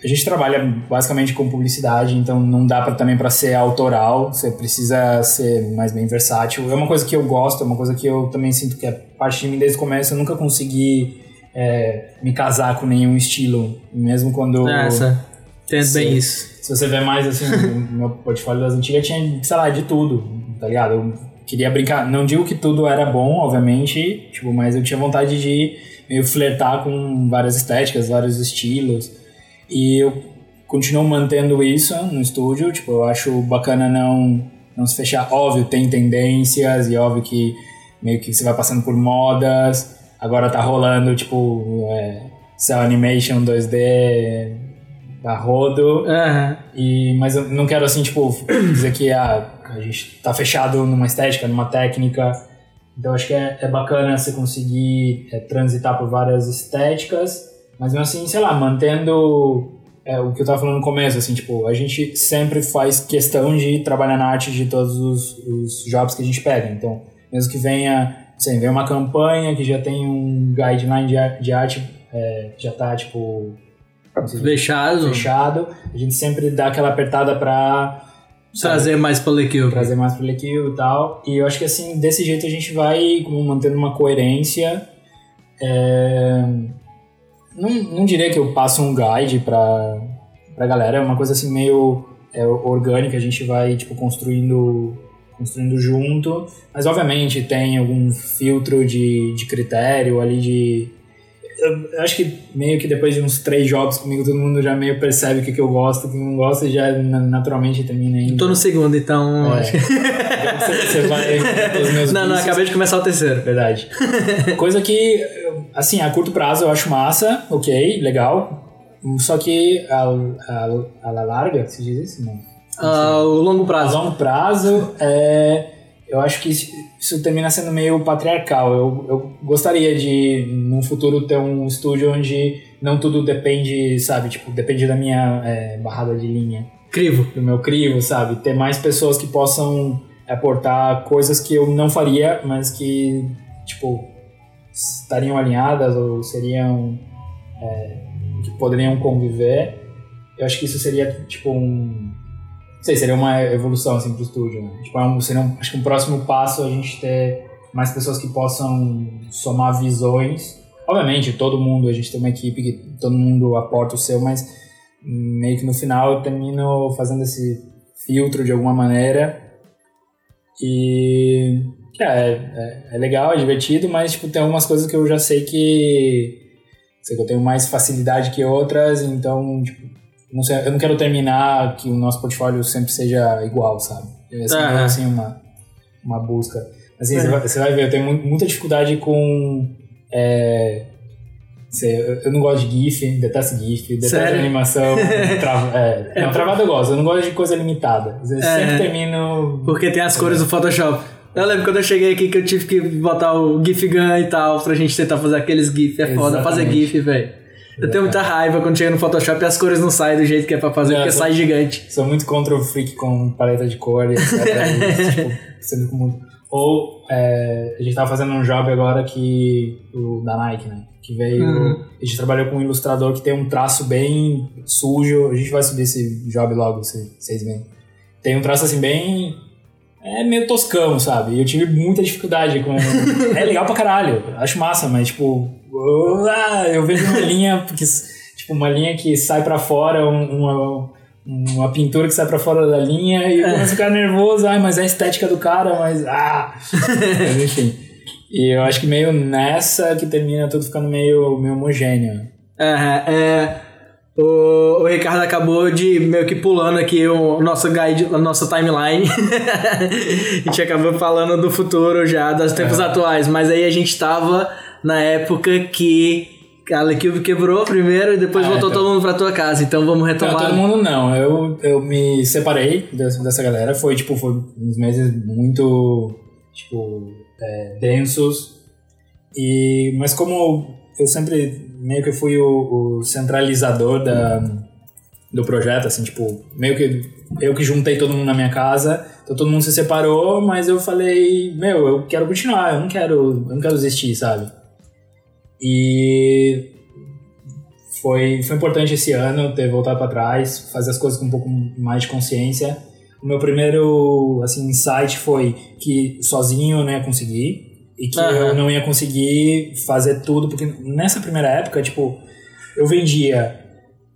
a gente trabalha basicamente com publicidade, então não dá pra, também para ser autoral, você precisa ser mais bem versátil. É uma coisa que eu gosto, é uma coisa que eu também sinto que é parte de mim desde o começo, eu nunca consegui é, me casar com nenhum estilo, mesmo quando... Essa, entendo bem isso. Se você vê mais, assim, meu portfólio das antigas tinha, sei lá, de tudo, tá ligado? Eu queria brincar, não digo que tudo era bom, obviamente, tipo, mas eu tinha vontade de meio flertar com várias estéticas, vários estilos, e eu continuo mantendo isso no estúdio, tipo, eu acho bacana não, não se fechar, óbvio, tem tendências, e óbvio que meio que você vai passando por modas, agora tá rolando, tipo, é, cell animation 2D, a rodo, Aham. e, mas eu não quero assim, tipo, dizer que ah, a gente tá fechado numa estética, numa técnica. Então acho que é, é bacana você conseguir é, transitar por várias estéticas, mas mesmo assim, sei lá, mantendo é, o que eu tava falando no começo, assim, tipo, a gente sempre faz questão de trabalhar na arte de todos os, os jobs que a gente pega. Então, mesmo que venha, sei, venha uma campanha que já tem um guideline de, de arte, é, já tá, tipo? Fechado. fechado, a gente sempre dá aquela apertada pra sabe, Trazer mais para o Equipe. trazer mais pro Lequil e tal. E eu acho que assim, desse jeito a gente vai como, mantendo uma coerência. É, Não, não diria que eu passo um guide pra, pra galera, é uma coisa assim meio é, orgânica, a gente vai tipo construindo construindo junto, mas obviamente tem algum filtro de, de critério ali de eu acho que meio que depois de uns três jogos comigo, todo mundo já meio percebe o que, que eu gosto, o que não gosta e já na- naturalmente termina indo. Tô no segundo, então. É. Você, vai os meus Não, não, acabei de começar o terceiro. Verdade. Coisa que, assim, a curto prazo eu acho massa, ok, legal. Só que a, a, a la larga, se diz isso? Não. Ah, o longo A prazo. longo prazo, é, eu acho que isso, termina sendo meio patriarcal. Eu, eu gostaria de, num futuro, ter um estúdio onde não tudo depende, sabe? Tipo, depende da minha é, barrada de linha Crivo. do meu crivo, sabe? Ter mais pessoas que possam aportar coisas que eu não faria, mas que, tipo, estariam alinhadas ou seriam. é, que poderiam conviver. Eu acho que isso seria, tipo, um. Não sei, seria uma evolução, assim, pro estúdio, né? Tipo, é um, seria um, acho que um próximo passo a gente ter mais pessoas que possam somar visões. Obviamente, todo mundo, a gente tem uma equipe que todo mundo aporta o seu, mas meio que no final eu termino fazendo esse filtro de alguma maneira e é, é, é legal, é divertido, mas tipo, tem algumas coisas que eu já sei que sei que eu tenho mais facilidade que outras, então tipo, não sei, eu não quero terminar que o nosso portfólio sempre seja igual, sabe? É sempre, Aham. assim uma, uma busca. Assim, É. você, vai, você vai ver, eu tenho mu- muita dificuldade com sei, eu, eu não gosto de GIF, detesto GIF, detesto Sério? animação. trava, é, não, travado eu gosto, eu não gosto de coisa limitada. Eu É. sempre termino. Porque tem as cores do Photoshop. Eu lembro quando eu cheguei aqui que eu tive que botar o GIF Gun e tal pra gente tentar fazer aqueles GIF. É foda fazer Exatamente. GIF, velho. Eu tenho muita raiva quando chega no Photoshop e as cores não saem do jeito que é pra fazer, Não, porque só- sai gigante. Sou muito contra o freak com paleta de cor, etc. e, tipo, sempre com Ou é, a gente tava fazendo um job agora que. O da Nike, né? Que veio. Uhum. A gente trabalhou com um ilustrador que tem um traço bem sujo. A gente vai subir esse job logo, se vocês veem. Tem um traço assim bem. É meio toscão, sabe? E eu tive muita dificuldade com. é legal pra caralho. Acho massa, mas tipo. Ah, Eu vejo uma linha. Porque, tipo, uma linha que sai pra fora, um- uma, uma pintura que sai pra fora da linha e começa a ficar nervoso. Ai, mas é a estética do cara, mas. Ah! mas enfim. E eu acho que meio nessa que termina tudo ficando meio, meio homogêneo. Aham, é, o, o Ricardo acabou de meio que pulando aqui o nosso guide, a nossa timeline. a gente acabou falando do futuro já, dos tempos É. atuais, mas aí a gente tava na época que a Lecube quebrou primeiro e depois Ah, voltou então. todo mundo pra tua casa. Então vamos Não, retomar. todo mundo não. Eu, eu me separei dessa, dessa galera. Foi, tipo, foi uns meses muito, tipo, é, densos. E, mas como eu sempre meio que fui o, o centralizador da, do projeto, assim, tipo, meio que eu que juntei todo mundo na minha casa, então todo mundo se separou, mas eu falei, meu, eu quero continuar, eu não quero, eu não quero desistir, sabe? E foi, foi importante esse ano ter voltado para trás, fazer as coisas com um pouco mais de consciência. O meu primeiro assim, insight foi que sozinho eu não ia conseguir e que uhum. eu não ia conseguir fazer tudo, porque nessa primeira época, tipo, eu vendia,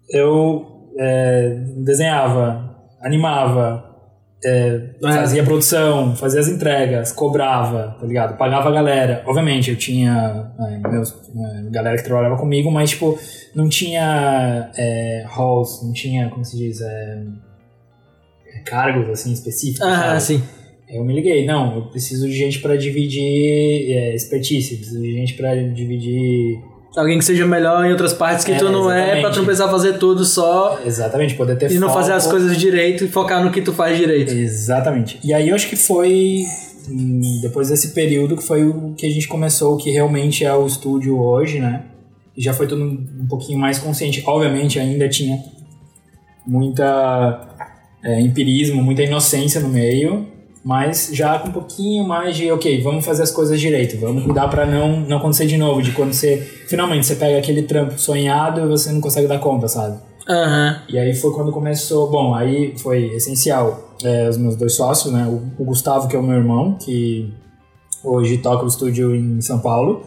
eu é, desenhava, animava, é, é, fazia produção, fazia as entregas, cobrava, tá ligado? Pagava a galera. Obviamente, eu tinha é, meus, é, galera que trabalhava comigo, mas, tipo, não tinha é, halls, não tinha, como se diz, é, cargos, assim, específicos. Ah, sim. Eu me liguei, não, eu preciso de gente para dividir é, expertise, preciso de gente para dividir Alguém que seja melhor em outras partes que é, tu não exatamente. é, pra tu não precisar fazer tudo só. Exatamente, poder ter E não foco. fazer as coisas direito e focar no que tu faz direito. Exatamente. E aí eu acho que foi hum, depois desse período que foi o que a gente começou, o que realmente é o estúdio hoje, né? E já foi tudo um pouquinho mais consciente. Obviamente ainda tinha muita é, empirismo, muita inocência no meio, mas já com um pouquinho mais de, ok, vamos fazer as coisas direito, vamos cuidar para não, não acontecer de novo, de quando você, finalmente, você pega aquele trampo sonhado e você não consegue dar conta, sabe? Uhum. E aí foi quando começou, bom, aí foi essencial, é, os meus dois sócios, né, o, o, Gustavo, que é o meu irmão, que hoje toca o estúdio em São Paulo,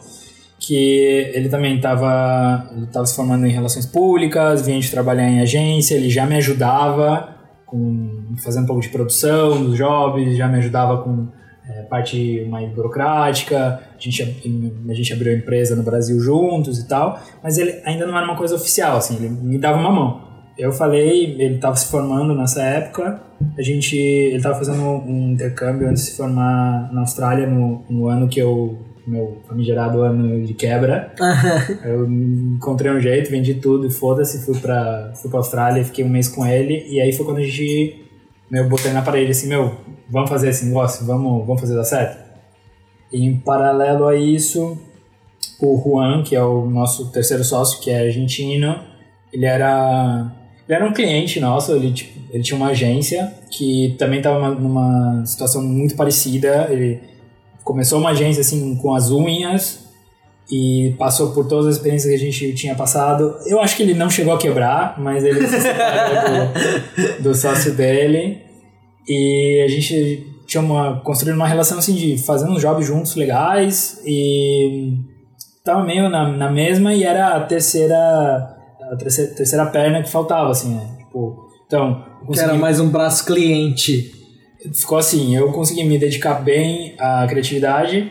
que ele também estava tava se formando em relações públicas, vinha de trabalhar em agência, ele já me ajudava com fazendo um pouco de produção dos jobs, já me ajudava com é, parte mais burocrática, a gente, a gente abriu a empresa no Brasil juntos e tal, mas ele ainda não era uma coisa oficial, assim, ele me dava uma mão. Eu falei, ele estava se formando nessa época, a gente, ele estava fazendo um intercâmbio antes de se formar na Austrália no, no ano que eu meu famigerado ano de quebra. eu encontrei um jeito, vendi tudo e foda-se, fui pra, fui pra Austrália, fiquei um mês com ele, e aí foi quando a gente, meu, botei na parede assim, meu, vamos fazer esse negócio, vamos, vamos fazer dar certo. E em paralelo a isso, o Juan, que é o nosso terceiro sócio, que é argentino, ele era, ele era um cliente nosso, ele, tipo, ele tinha uma agência que também estava numa situação muito parecida, ele começou uma agência assim com as unhas e passou por todas as experiências que a gente tinha passado. Eu acho que ele não chegou a quebrar, mas ele se separou do, do sócio dele e a gente tinha uma construindo uma relação assim de fazendo uns jobs juntos legais e tava meio na, na mesma e era a terceira a terceira, terceira perna que faltava assim, né? Tipo, então, consegui... que era mais um braço cliente ficou assim, eu consegui me dedicar bem à criatividade,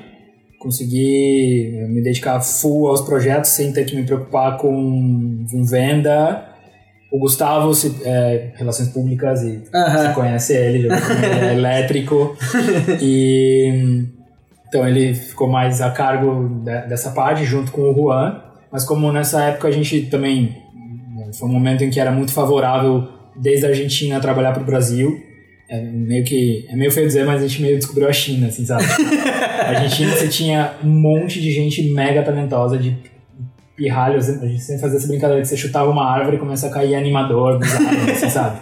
consegui me dedicar full aos projetos sem ter que me preocupar com, com venda. O Gustavo, se, é, relações públicas, e você conhece ele, ele é elétrico. e então ele ficou mais a cargo de, dessa parte, junto com o Juan. Mas como nessa época a gente também foi um momento em que era muito favorável desde a Argentina trabalhar para o Brasil, é meio que. É meio feio dizer, mas a gente meio descobriu a China, assim, sabe? a Argentina você tinha um monte de gente mega talentosa, de pirralhos. A gente sempre fazia essa brincadeira que você chutava uma árvore e começa a cair animador assim, sabe?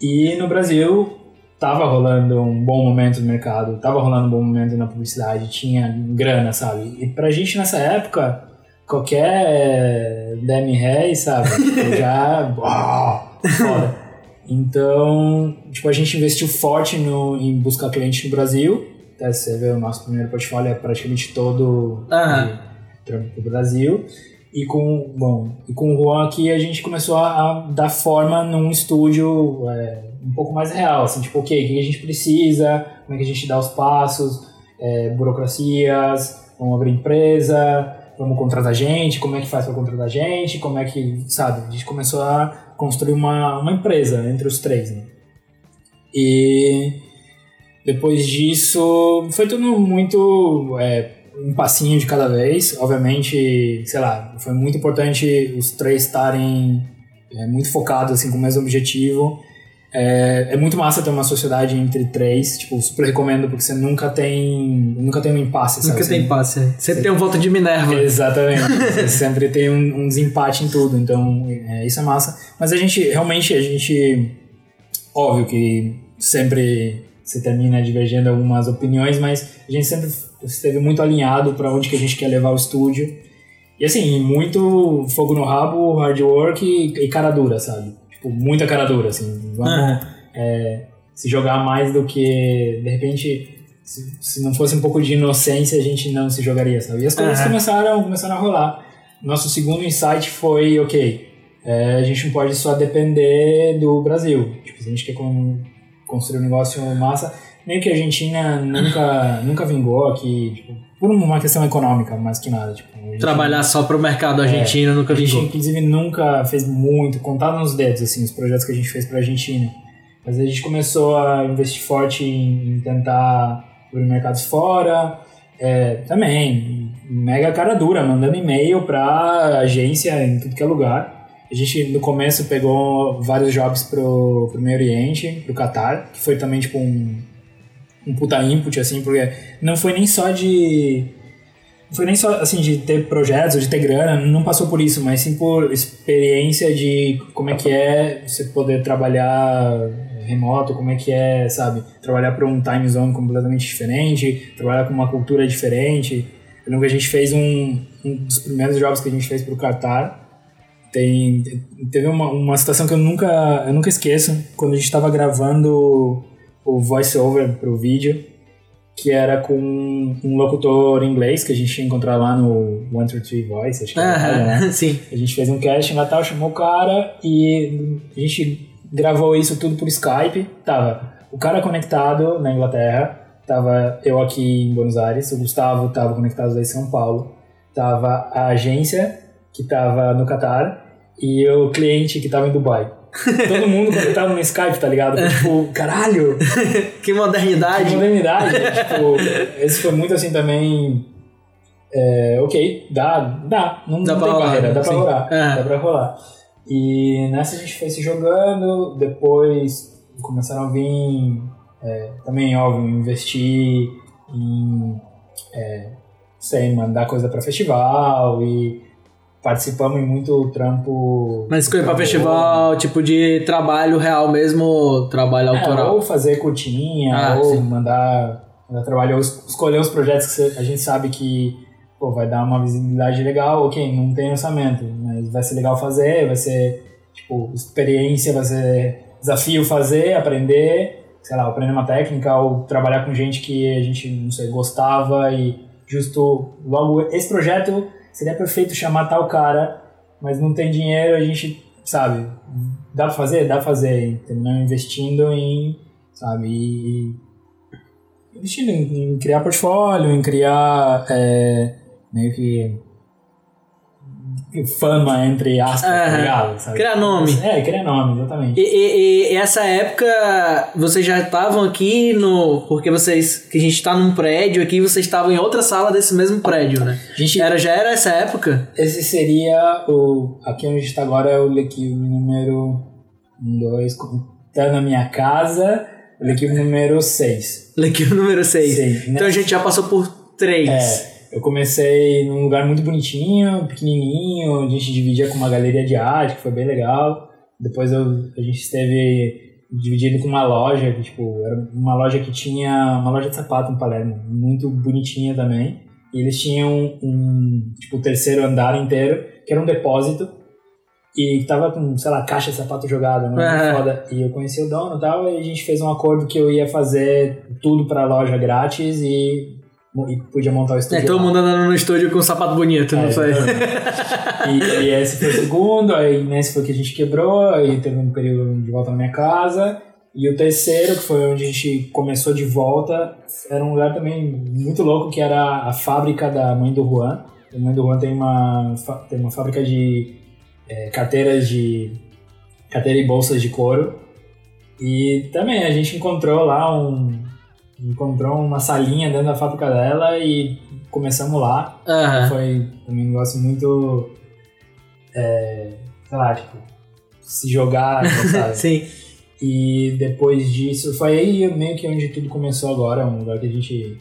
E no Brasil tava rolando um bom momento no mercado, tava rolando um bom momento na publicidade, tinha grana, sabe? E pra gente nessa época, qualquer Demi Ré, sabe? Já. Uau, foda. Então, tipo, a gente investiu forte no, em buscar clientes no Brasil. Tá, você vê o nosso primeiro portfólio é praticamente todo do Brasil. E com, bom, e com o Juan aqui a gente começou a, a dar forma num estúdio é, um pouco mais real, assim, tipo, ok, o que a gente precisa, como é que a gente dá os passos, é, burocracias, vamos abrir empresa, vamos contratar gente, como é que faz para contratar gente, como é que, sabe, a gente começou a construir uma, uma empresa entre os três, né? E depois disso, foi tudo muito é, um passinho de cada vez. Obviamente, sei lá, foi muito importante os três estarem é, muito focados assim, com o mesmo objetivo. É, é, muito massa ter uma sociedade entre três, tipo, super recomendo porque você nunca tem nunca tem um impasse, sabe? Nunca tem impasse, é. sempre tem um voto de Minerva. Exatamente, você sempre tem um, um, desempate em tudo, então é, isso é massa. Mas a gente, realmente, a gente, óbvio que sempre se termina divergindo algumas opiniões, mas a gente sempre esteve muito alinhado para onde que a gente quer levar o estúdio. E assim, muito fogo no rabo, hard work e, e cara dura, sabe? Tipo, muita cara dura, assim. Vamos é, se jogar mais do que, de repente, se, se não fosse um pouco de inocência, a gente não se jogaria, sabe? E as coisas começaram, começaram a rolar. Nosso segundo insight foi, ok, é, a gente não pode só depender do Brasil. Tipo, se a gente quer con- construir um negócio massa, meio que a Argentina nunca, nunca vingou aqui, tipo, por uma questão econômica, mais que nada. Tipo, gente- Trabalhar só pro mercado argentino nunca a gente, vingou. inclusive, nunca fez muito, contar nos dedos, assim, os projetos que a gente fez pra Argentina. Mas a gente começou a investir forte em, tentar abrir mercados fora, é, também, mega cara dura, mandando e-mail pra agência em tudo que é lugar. A gente, no começo, pegou vários jobs pro, pro Meio Oriente, pro Catar, que foi também, tipo, um, um puta input, assim, porque não foi nem só de foi nem só assim de ter projetos, de ter grana, não passou por isso, mas sim por experiência de como é que é você poder trabalhar remoto, como é que é, sabe, trabalhar para um time zone completamente diferente, trabalhar com uma cultura diferente. Eu lembro que a gente fez um, um dos primeiros jobs que a gente fez para o Qatar. Tem, teve uma, uma situação que eu nunca, eu nunca esqueço, quando a gente estava gravando o voice-over para o vídeo, que era com um locutor inglês que a gente tinha encontrado lá no 133 Voice, acho que era, né? Sim. A gente fez um casting lá tal, chamou o cara e a gente gravou isso tudo por Skype. Tava o cara conectado na Inglaterra, tava eu aqui em Buenos Aires, o Gustavo tava conectado lá em São Paulo, tava a agência que tava no Catar e o cliente que tava em Dubai. Todo mundo conectado no Skype, tá ligado? Tipo, caralho, Que modernidade. que modernidade. tipo, esse foi muito assim também. é, ok, dá, dá, não, Dá não pra tem rolar, barreira, dá pra sim. rolar, É. dá pra rolar. E nessa a gente foi se jogando, depois começaram a vir é, também, óbvio, investir em, é, sei, mandar coisa pra festival e participamos em muito trampo. Mas escolher pra festival, tipo de trabalho real mesmo, trabalho é, autoral. ou fazer curtinha, Ah, ou sim. mandar, mandar trabalho, ou es- escolher os projetos que a gente sabe que pô, vai dar uma visibilidade legal, ok, não tem orçamento, mas vai ser legal fazer, vai ser tipo, experiência, vai ser desafio fazer, aprender, sei lá, aprender uma técnica ou trabalhar com gente que a gente, não sei, gostava e justo logo esse projeto seria perfeito chamar tal cara, mas não tem dinheiro, a gente, sabe, dá pra fazer? Dá pra fazer, terminar investindo em, sabe, e investindo em, em criar portfólio, em criar é, meio que fama entre aspas, tá Aham. ligado? Sabe? Criar nome. É, criar nome, exatamente. E, e- e essa época, vocês já estavam aqui no. Porque vocês. Que a gente tá num prédio aqui, vocês estavam em outra sala desse mesmo prédio, né? A gente, Era, já era essa época? esse seria o. Aqui onde a gente tá agora é o Lequive número 1, 2, tá na minha casa, o Lequive número 6. Lequio número 6. Sim, Então a gente já passou por 3. É, eu comecei num lugar muito bonitinho, pequenininho, a gente dividia com uma galeria de arte, que foi bem legal. Depois eu, a gente esteve dividido com uma loja, que tipo, era uma loja que tinha uma loja de sapato em Palermo, muito bonitinha também. E eles tinham um, tipo, o terceiro andar inteiro, que era um depósito, e tava com, sei lá, caixa de sapato jogada, né? Ah. foda. E eu conheci o dono e tal, e a gente fez um acordo que eu ia fazer tudo pra loja grátis e, e podia montar o É, estúdio. todo lá. mundo andando no estúdio com um sapato bonito, não É, foi? e, e esse foi o segundo, aí nesse foi que a gente quebrou, aí teve um período de volta na minha casa. E o terceiro, que foi onde a gente começou de volta, era um lugar também muito louco, que era a fábrica da mãe do Juan. A mãe do Juan tem uma, tem uma fábrica de é, carteiras de... carteira e bolsas de couro. E também a gente encontrou lá um... encontrou uma salinha dentro da fábrica dela e começamos lá. Aham. Foi um negócio muito. É, sei lá, tipo, se jogar, sabe? Sim. e depois disso, foi aí meio que onde tudo começou agora, um lugar que a gente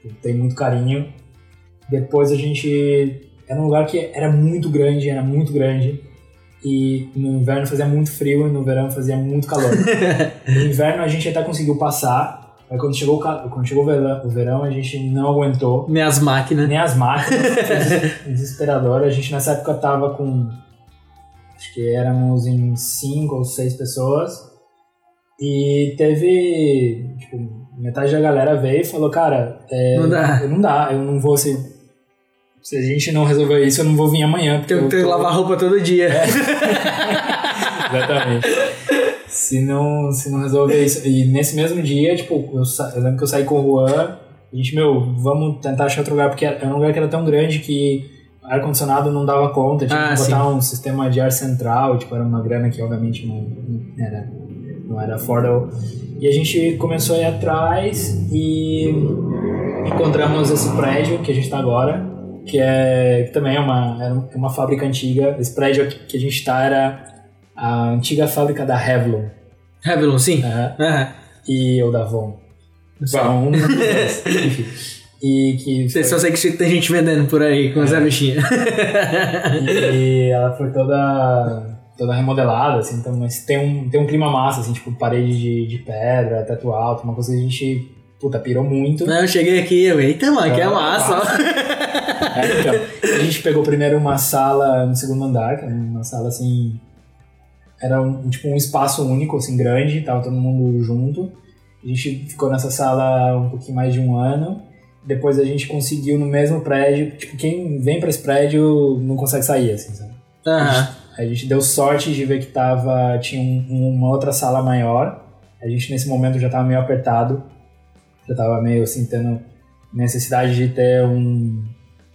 tipo, tem muito carinho. Depois a gente. Era um lugar que era muito grande, era muito grande. E no inverno fazia muito frio e no verão fazia muito calor. no inverno a gente até conseguiu passar, mas quando chegou quando chegou o verão, a gente não aguentou Minhas máquinas. nem as máquinas, desesperador. A gente nessa época tava com. Acho que éramos em cinco ou seis pessoas. E teve, tipo, metade da galera veio e falou, cara, é, Não dá. não dá, eu não vou se, se a gente não resolver isso, eu não vou vir amanhã. Porque eu que tô- lavar roupa todo dia. Exatamente. Se, não, se não resolver isso. E nesse mesmo dia, tipo, eu, sa- eu lembro que eu saí com o Juan, a gente, meu, vamos tentar achar outro lugar, porque era um lugar que era tão grande que ar-condicionado não dava conta, tinha Ah, que botar um sistema de ar central, tipo, era uma grana que obviamente não, não era, não era affordable. E a gente começou a ir atrás e encontramos esse prédio que a gente está agora, que, é, que também é uma, era uma fábrica antiga. Esse prédio que a gente está era a antiga fábrica da Revlon Revlon, sim. né? Aham. e ou da um dos dois, enfim. E que Você foi- só sei que tem gente vendendo por aí com as bichinha. E ela foi toda, toda remodelada, assim, então, mas tem um, tem um clima massa, assim, tipo, parede de, de pedra, teto alto, uma coisa que a gente, puta, pirou muito. Não, eu cheguei aqui, eu, eita, mano, que é massa. ó. É, então, a gente pegou primeiro uma sala no segundo andar, que era uma sala, assim, era um, tipo um espaço único, assim, grande, tava todo mundo junto. A gente ficou nessa sala um pouquinho mais de um ano. Depois a gente conseguiu no mesmo prédio, tipo, quem vem pra esse prédio não consegue sair, assim, sabe? Aham. A gente deu sorte de ver que tava, tinha um- uma outra sala maior. A gente nesse momento já tava meio apertado. Já tava meio assim, tendo necessidade de ter um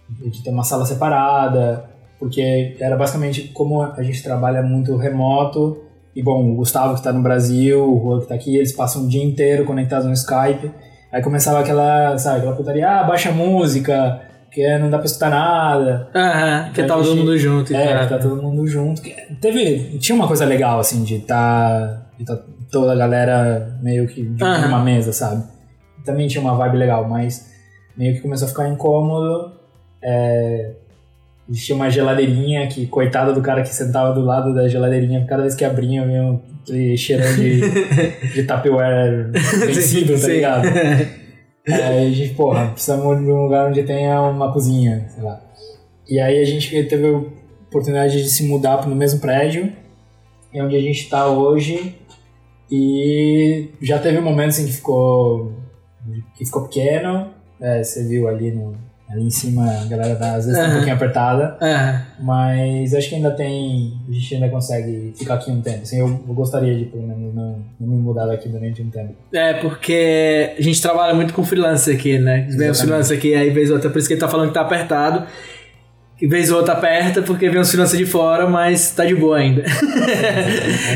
de ter uma sala separada, porque era basicamente como a gente trabalha muito remoto. E bom, o Gustavo que tá no Brasil, o Juan que tá aqui, eles passam o dia inteiro conectados no Skype. Aí começava aquela, sabe, aquela putaria, ah, baixa música, que não dá pra escutar nada. Aham, que Então tava a todo gente- mundo junto. É, que tá todo mundo junto. Que Teve, tinha uma coisa legal, assim, de tá, de tá toda a galera meio que de Aham. uma mesa, sabe? Também tinha uma vibe legal, mas meio que começou a ficar incômodo. É, existia uma geladeirinha que, coitada do cara que sentava do lado da geladeirinha, cada vez que abria, vinha aquele cheirão de, de Tupperware vencido, tá Sim. ligado? Aí a gente, porra, precisamos de um lugar onde tenha uma cozinha, sei lá. E aí a gente teve a oportunidade de se mudar no mesmo prédio, é onde a gente está hoje. E já teve momentos em que ficou, que ficou pequeno, é, você viu ali, no, ali em cima, a galera tá, às vezes tá um pouquinho apertada. Aham. Mas acho que ainda tem. A gente ainda consegue ficar aqui um tempo. Assim, eu, eu gostaria de, pelo menos, não, não me mudar daqui durante um tempo. É, porque a gente trabalha muito com freelancer aqui, né? Vem os freelancers aqui, aí vez ou outra, por isso que ele tá falando que tá apertado. E vez ou outra aperta, porque vem os freelancers de fora, mas tá de boa ainda.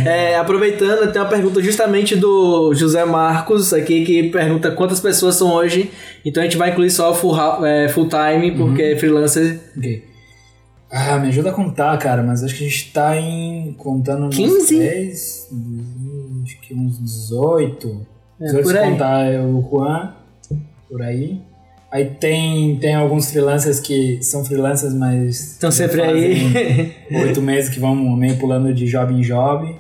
É, aproveitando, tem uma pergunta justamente do José Marcos aqui, que pergunta quantas pessoas são hoje. Então a gente vai incluir só full, é, full time, porque freelancer. Ok. Ah, me ajuda a contar, cara, mas acho que a gente tá em. contando uns 15? 10, hum, acho que uns 18. É, 18 por aí. contar o Juan, por aí. Aí tem, tem alguns freelancers que são freelancers, mas. Estão sempre aí. Oito meses que vão meio pulando de job em job.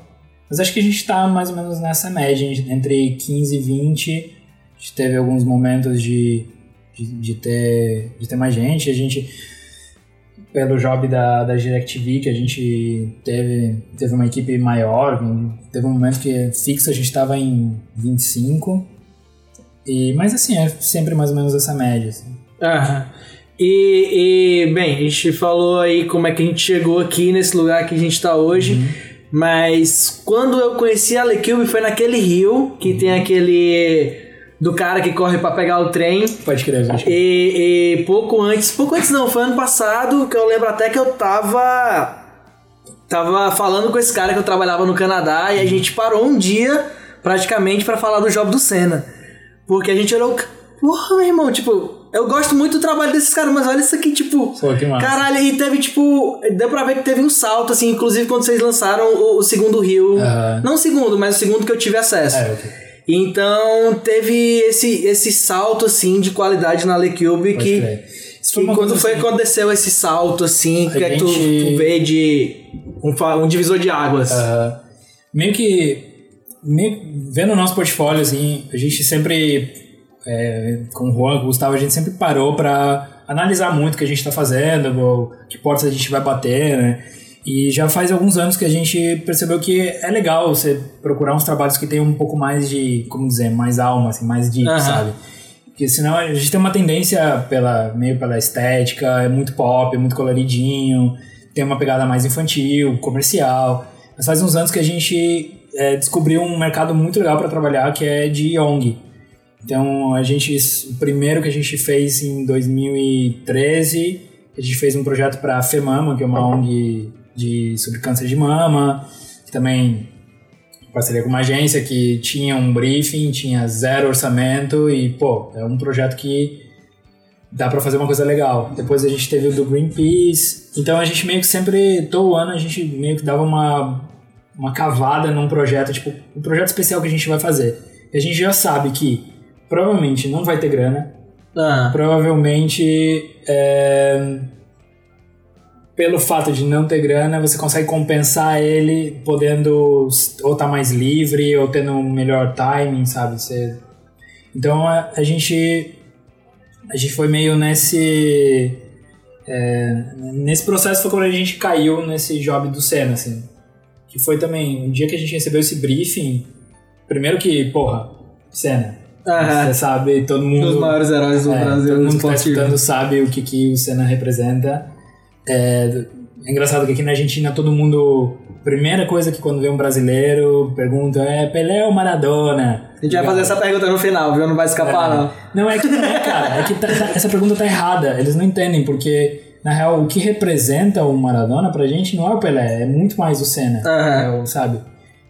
Mas acho que a gente tá mais ou menos nessa média, entre 15 e 20. A gente teve alguns momentos de, de, de ter, de ter mais gente. A gente, pelo job da, da DirecTV, que a gente teve, teve uma equipe maior. Teve um momento que fixo a gente estava em 25. E, mas assim, é sempre mais ou menos essa média. Assim. Aham. E, e, bem, a gente falou aí como é que a gente chegou aqui nesse lugar que a gente tá hoje. Mas quando eu conheci a Lecube foi naquele rio que tem aquele. do cara que corre pra pegar o trem. Pode crer, acho que E, e pouco antes, pouco antes não, foi ano passado que eu lembro até que eu tava. Tava falando com esse cara que eu trabalhava no Canadá e a gente parou um dia praticamente pra falar do job do Senna. Porque a gente olhou. Porra, meu irmão, tipo, eu gosto muito do trabalho desses caras, mas olha isso aqui, tipo. Pô, que massa. Caralho, e teve, tipo. Deu pra ver que teve um salto, assim, inclusive quando vocês lançaram o, o segundo Rio. Aham. Não o segundo, mas o segundo que eu tive acesso. É, ok. Então teve esse, esse salto assim de qualidade na Lecube que, crer. Isso que quando foi assim- que aconteceu esse salto assim, que é que tu, gente- tu vê de um, um divisor de águas. Aham. meio que vendo o nosso portfólio assim a gente sempre é, com o Juan com o Gustavo a gente sempre parou para analisar muito o que a gente está fazendo que portas a gente vai bater né E já faz alguns anos que a gente percebeu que é legal você procurar uns trabalhos que tenham um pouco mais de, como dizer, mais alma, assim, mais deep, Aham. sabe? Porque senão a gente tem uma tendência pela, meio pela estética, é muito pop, é muito coloridinho, tem uma pegada mais infantil, comercial. Mas faz uns anos que a gente é, descobriu um mercado muito legal para trabalhar que é de ONG. Então a gente, o primeiro que a gente fez em 2013, a gente fez um projeto para a FEMAMA, que é uma ONG de sobre câncer de mama, que também parceria com uma agência que tinha um briefing, tinha zero orçamento e, pô, é um projeto que dá para fazer uma coisa legal. Depois a gente teve o do Greenpeace. Então a gente meio que sempre, todo ano, a gente meio que dava uma, uma cavada num projeto, tipo, um projeto especial que a gente vai fazer. E a gente já sabe que provavelmente não vai ter grana, Ah, provavelmente é, pelo fato de não ter grana você consegue compensar ele podendo ou estar mais livre ou tendo um melhor timing sabe? Você então a, a gente a gente foi meio nesse é, nesse processo foi quando a gente caiu nesse job do Senna assim que foi também um dia que a gente recebeu esse briefing primeiro que porra Senna você sabe todo mundo Um dos maiores heróis do é, Brasil todo mundo que tá escutando sabe o que, que o Senna representa. É, é engraçado que aqui na Argentina todo mundo. Primeira coisa que quando vê um brasileiro pergunta é Pelé ou Maradona? A gente vai fazer essa pergunta no final, viu? Não vai escapar, não. Não, é que não é, cara. É que tá- tá- essa pergunta tá errada. Eles não entendem, porque, na real, o que representa o Maradona pra gente não é o Pelé, é muito mais o Senna. Aham. É o, sabe?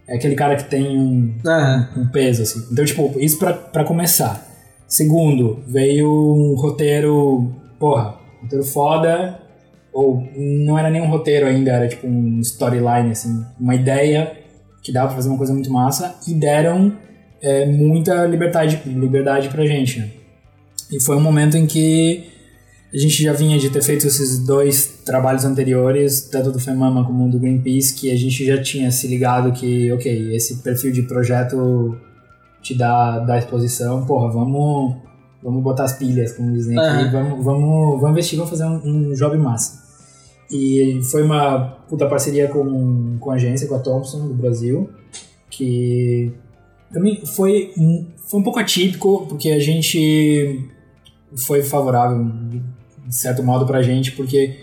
É aquele cara que tem um, Aham. um peso, assim. Então, tipo, isso pra, pra começar. Segundo, veio um roteiro, porra, roteiro foda, ou não era nem um roteiro ainda, era tipo um storyline, assim, uma ideia que dava pra fazer uma coisa muito massa, e deram é, muita liberdade, liberdade pra gente, né? E foi um momento em que a gente já vinha de ter feito esses dois trabalhos anteriores, tanto do FEMAMA como do Greenpeace, que a gente já tinha se ligado que, ok, esse perfil de projeto te dá, dá exposição, porra, vamos, vamos botar as pilhas, como dizem aqui, Aham. vamos, vamos, vamos investir, vamos fazer um, um job massa. E foi uma puta parceria com, com a agência, com a Thompson, do Brasil, que também foi um, foi um pouco atípico, porque a gente foi favorável, de certo modo, pra gente, porque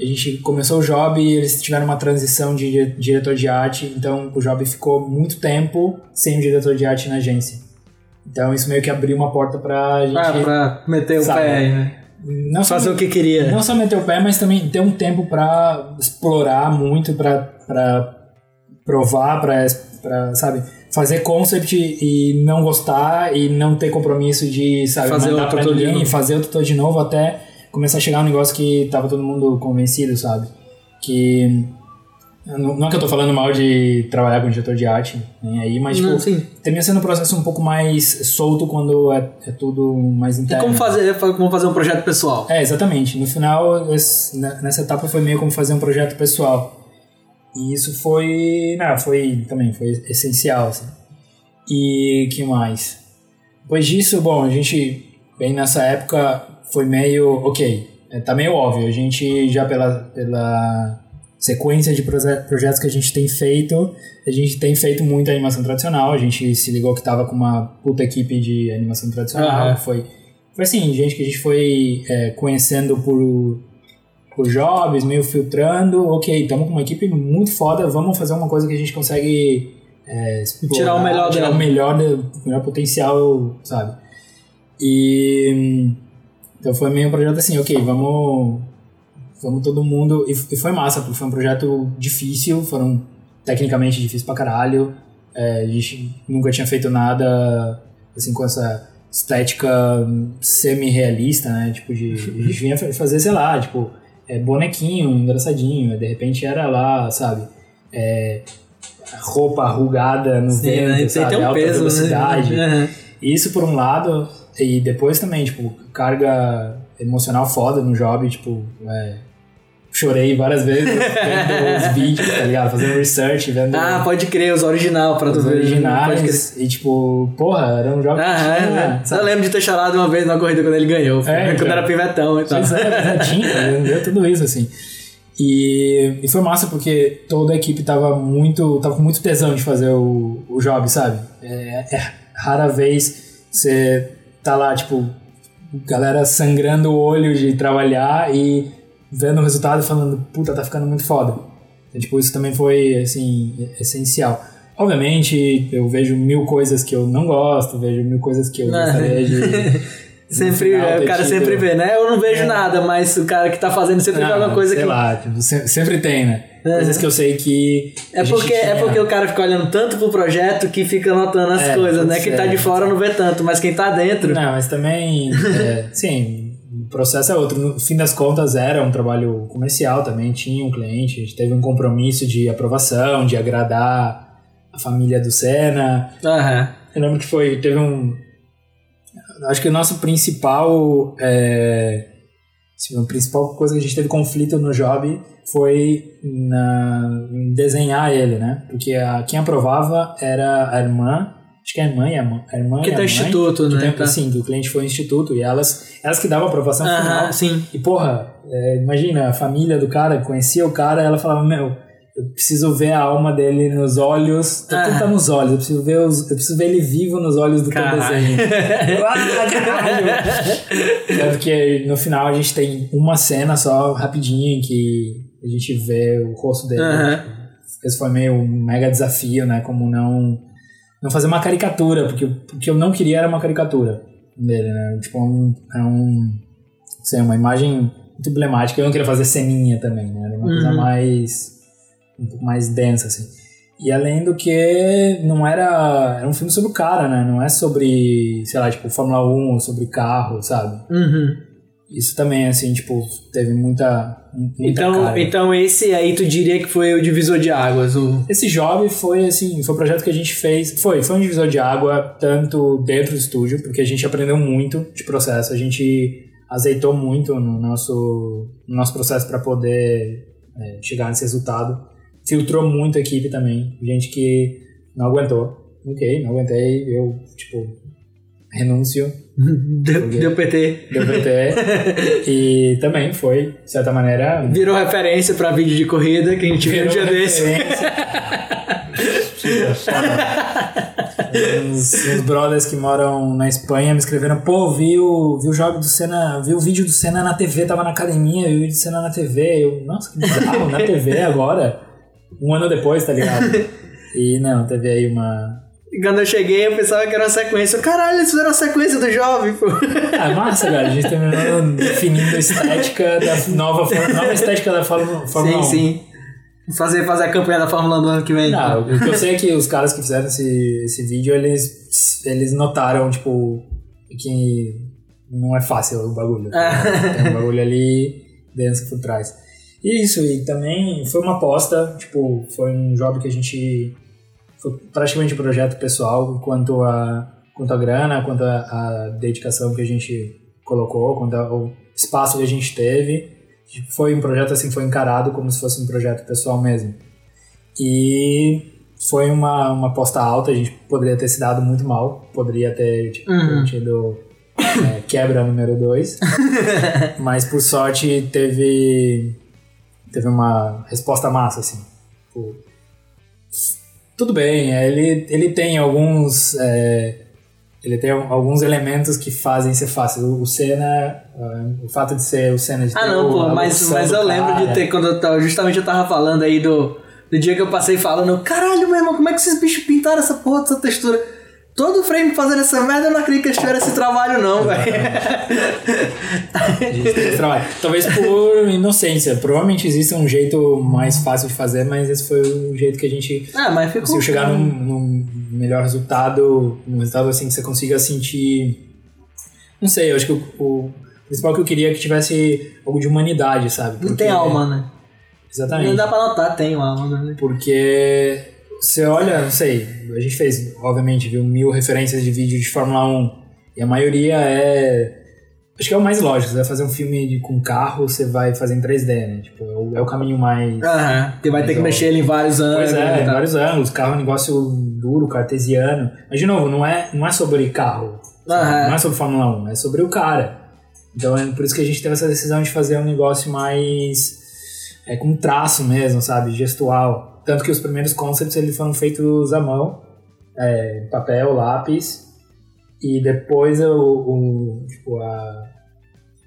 a gente começou o job e eles tiveram uma transição de dire- diretor de arte, então o job ficou muito tempo sem o diretor de arte na agência. Então isso meio que abriu uma porta pra gente Ah, pra meter o Sabe. pé aí, né? não só Fazer o que queria. não só meter o pé, mas também ter um tempo pra explorar muito, pra provar, pra, sabe, fazer concept e não gostar e não ter compromisso de, sabe, Fazer mandar pra de ninguém, fazer outro todo de novo até começar a chegar um negócio que tava todo mundo convencido, sabe? Que não é que eu tô falando mal de trabalhar com diretor de arte, nem aí, mas tipo, sim. termina sendo um processo um pouco mais solto quando é, é tudo mais interno. como fazer, como fazer um projeto pessoal? É, exatamente. No final, esse- ne- nessa etapa foi meio como fazer um projeto pessoal. E isso foi, não, foi também foi essencial, assim. E que mais? Depois disso, bom, a gente bem nessa época foi meio, OK, é, tá meio óbvio, a gente já pela pela sequência de proje- projetos que a gente tem feito, a gente tem feito muita animação tradicional, a gente se ligou que tava com uma puta equipe de animação tradicional, Aham. foi foi assim, gente que a gente foi é, conhecendo por, por jobs, meio filtrando. Ok, estamos com uma equipe muito foda, vamos fazer uma coisa que a gente consegue é, explorar, Tirar o melhor tirar dela. o melhor, o melhor potencial, sabe? E então foi meio um projeto assim, ok, vamos, vamos todo mundo. E, e foi massa, porque foi um projeto difícil, foram tecnicamente difíceis pra caralho. É, a gente nunca tinha feito nada assim com essa estética semi-realista, né? Tipo, de, a gente vinha fa- fazer, sei lá, tipo, é, bonequinho, engraçadinho, de repente era lá, sabe? É, roupa arrugada no Sim, vento, né? Sabe? um Alta peso, velocidade. né? Aham. Isso por um lado, e depois também, tipo, carga emocional foda no job, tipo, é, chorei várias vezes vendo os vídeos, tá ligado? Fazendo research, vendo Ah, pode crer, os original pra os crer. originais. E tipo, porra, era um jogo que Ah, tinha, é, é. Eu lembro de ter chorado uma vez na corrida quando ele ganhou. É, quando então. era pivetão e tal. É, pois é, tinha, deu tudo isso, assim. E, e foi massa porque toda a equipe tava muito, tava com muito tesão de fazer o, o job, sabe? É, é rara vez você tá lá, tipo, galera sangrando o olho de trabalhar e vendo o resultado e falando, puta, tá ficando muito foda. Então, tipo, isso também foi, assim, essencial. Obviamente, eu vejo mil coisas que eu não gosto, vejo mil coisas que eu gostaria de... Sempre, final, o cara sempre vê, né? Eu não vejo é. nada, mas o cara que tá fazendo sempre vê alguma coisa sei que. lá, tipo, sempre tem, né? Uhum. Coisas que eu sei que. É porque, é porque o cara fica olhando tanto pro projeto que fica notando as é, coisas, né? Quem tá de fora não vê tanto, mas quem tá dentro. Não, mas também. é, sim, o processo é outro. No fim das contas, era um trabalho comercial também, tinha um cliente, a gente teve um compromisso de aprovação, de agradar a família do Senna. Uhum. Eu lembro que foi. Teve um acho que o nosso principal. É, a principal coisa que a gente teve conflito no job foi na, em desenhar ele, né? Porque a, quem aprovava era a irmã, acho que é a irmã e a, mãe, a irmã que e tá instituto, mãe, né? Tem, tá. Sim, que o cliente foi instituto e elas, elas que davam a aprovação final. Sim. E porra, é, imagina, a família do cara conhecia o cara, ela falava, meu, eu preciso ver a alma dele nos olhos. Tá, tudo tá nos olhos. Eu preciso ver os, eu preciso ver ele vivo nos olhos do caralho. teu desenho. ah, caralho! Tanto que no final a gente tem uma cena só rapidinho em que a gente vê o rosto dele. Uhum. Esse foi meio um mega desafio, né? Como não não fazer uma caricatura, porque o que eu não queria era uma caricatura dele, né? Tipo, um, é um sei, uma imagem muito emblemática. Eu não queria fazer ceninha também, né? Era uma uhum. coisa mais um pouco mais densa, assim. E além do que não era. Era um filme sobre o cara, né? Não é sobre, sei lá, tipo, Fórmula 1 ou sobre carro, sabe? Uhum. Isso também, assim, tipo, teve muita. muita então, então esse aí tu diria que foi o divisor de águas? O... Esse job foi, assim, foi um projeto que a gente fez. Foi, foi um divisor de água, tanto dentro do estúdio, porque a gente aprendeu muito de processo, a gente azeitou muito no nosso, no nosso processo para poder é, chegar nesse resultado filtrou muito a equipe também. Gente que não aguentou. Ok, não aguentei, eu, tipo, renúncio. Deu, deu PT. Deu PT. e também foi, de certa maneira. Virou referência pra vídeo de corrida que a gente viu um dia desse. uns, uns brothers que moram na Espanha me escreveram, pô, vi o, vi o jogo do Senna, vi o vídeo do Senna na TV, tava na academia, vi o vídeo do Senna na TV. Eu, nossa, que bizarro, na TV agora um ano depois, tá ligado? e não, teve aí uma. Quando eu cheguei, eu pensava que era uma sequência. Caralho, eles fizeram a sequência do jovem, pô. Ah, massa, cara. A gente terminou definindo a estética da nova, nova estética da Fórmula, Fórmula sim, 1. Sim, sim. Fazer, fazer a campanha da Fórmula 1 do ano que vem. Não, o que eu sei é que os caras que fizeram esse, esse vídeo, eles, eles notaram, tipo, que não é fácil o bagulho. Tem um bagulho ali denso por trás. Isso, e também foi uma aposta, tipo, foi um job que a gente. Foi praticamente um projeto pessoal, quanto a, quanto a grana, quanto a, a dedicação que a gente colocou, quanto ao espaço que a gente teve. Foi um projeto assim, foi encarado como se fosse um projeto pessoal mesmo. E foi uma, uma aposta alta, a gente poderia ter se dado muito mal, poderia ter tipo, uhum. tido é, quebra número 2, mas por sorte teve teve uma resposta massa, assim. Tipo, tudo bem, é, ele, ele tem alguns. É, ele tem alguns elementos que fazem ser fácil. O Senna, o fato de ser o Senna de Ah, não, pô, mas, mas eu lembro de ter, quando eu tava, justamente eu tava falando aí do, do dia que eu passei falando, caralho, meu irmão, como é que esses bichos pintaram essa porra dessa textura? Todo frame fazendo essa merda, eu não acredito que eles tiveram esse trabalho, não, velho. Talvez por inocência. Provavelmente existe um jeito mais fácil de fazer, mas esse foi o jeito que a gente ah, mas ficou conseguiu chegar num, num, melhor resultado, um resultado assim que você consiga sentir. Não sei, eu acho que o, o principal que eu queria é que tivesse algo de humanidade, sabe? Porque, não tem alma, né? Exatamente. Não dá pra notar, tem uma alma, né? Porque você olha, não sei, a gente fez, obviamente, viu mil referências de vídeo de Fórmula 1 e a maioria é. Acho que é o mais lógico, você vai fazer um filme de, com carro, você vai fazer em 3D, né? Tipo, é o, é o caminho mais. Aham, você vai ter que mexer ele em vários ângulos. Pois é, em vários ângulos, carro é um negócio duro, cartesiano. Mas, de novo, não é, não é sobre carro, não é sobre Fórmula 1, é sobre o cara. Então é por isso que a gente teve essa decisão de fazer um negócio mais é, com traço mesmo, sabe? Gestual. Tanto que os primeiros concepts eles foram feitos à mão, é, papel, lápis, e depois o, o, tipo, a,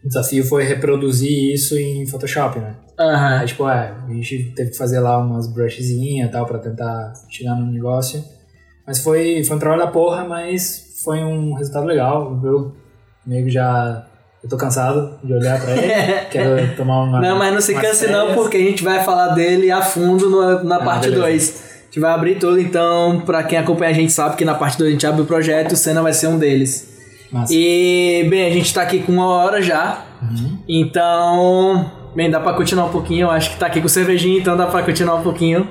o desafio foi reproduzir isso em Photoshop, né? Aham. Aí, tipo, é, a gente teve que fazer lá umas brushzinhas e tal pra tentar chegar no negócio. Mas foi, foi um trabalho da porra, mas foi um resultado legal. Eu meio que já. Eu tô cansado de olhar pra ele. quero tomar uma. Não, mas não se canse não, férias. porque a gente vai falar dele a fundo no- na parte beleza. 2. A gente vai abrir tudo, então, pra quem acompanha a gente sabe que na parte 2 a gente abre o projeto e o Senna vai ser um deles. Massa. E, bem, a gente tá aqui com uma hora já, Uhum. então, bem, dá pra continuar um pouquinho. Eu acho que tá aqui com cervejinha, então dá pra continuar um pouquinho.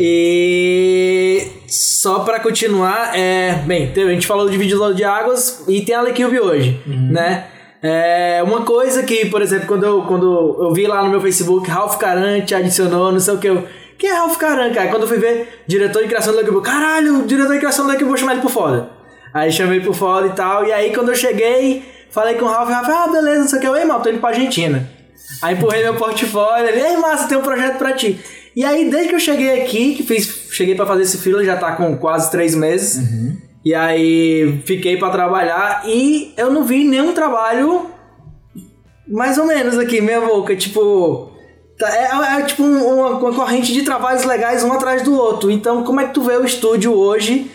E só pra continuar, é, bem, a gente falou de vídeo de águas e tem a Lecube hoje, né? É uma coisa que, por exemplo, quando eu, quando eu vi lá no meu Facebook, Ralph Carante adicionou, não sei o que, eu, quem é Ralph Carante, cara? Quando eu fui ver diretor de criação do Lecube, caralho, diretor de criação do Lecube, vou chamar ele por foda. Aí chamei por foda e tal, e aí quando eu cheguei, falei com o Ralph, Ralph, ah, beleza, não sei o que, eu, ei, mal, tô indo pra Argentina. Aí empurrei meu portfólio, ele, ei, massa, tem um projeto pra ti. E aí, desde que eu cheguei aqui, que fiz, cheguei pra fazer esse freela, já tá com quase três meses. E aí, fiquei pra trabalhar e eu não vi nenhum trabalho mais ou menos aqui, meia boca, tipo... tá- É, é tipo um- uma, uma corrente de trabalhos legais um atrás do outro. Então, como é que tu vê o estúdio hoje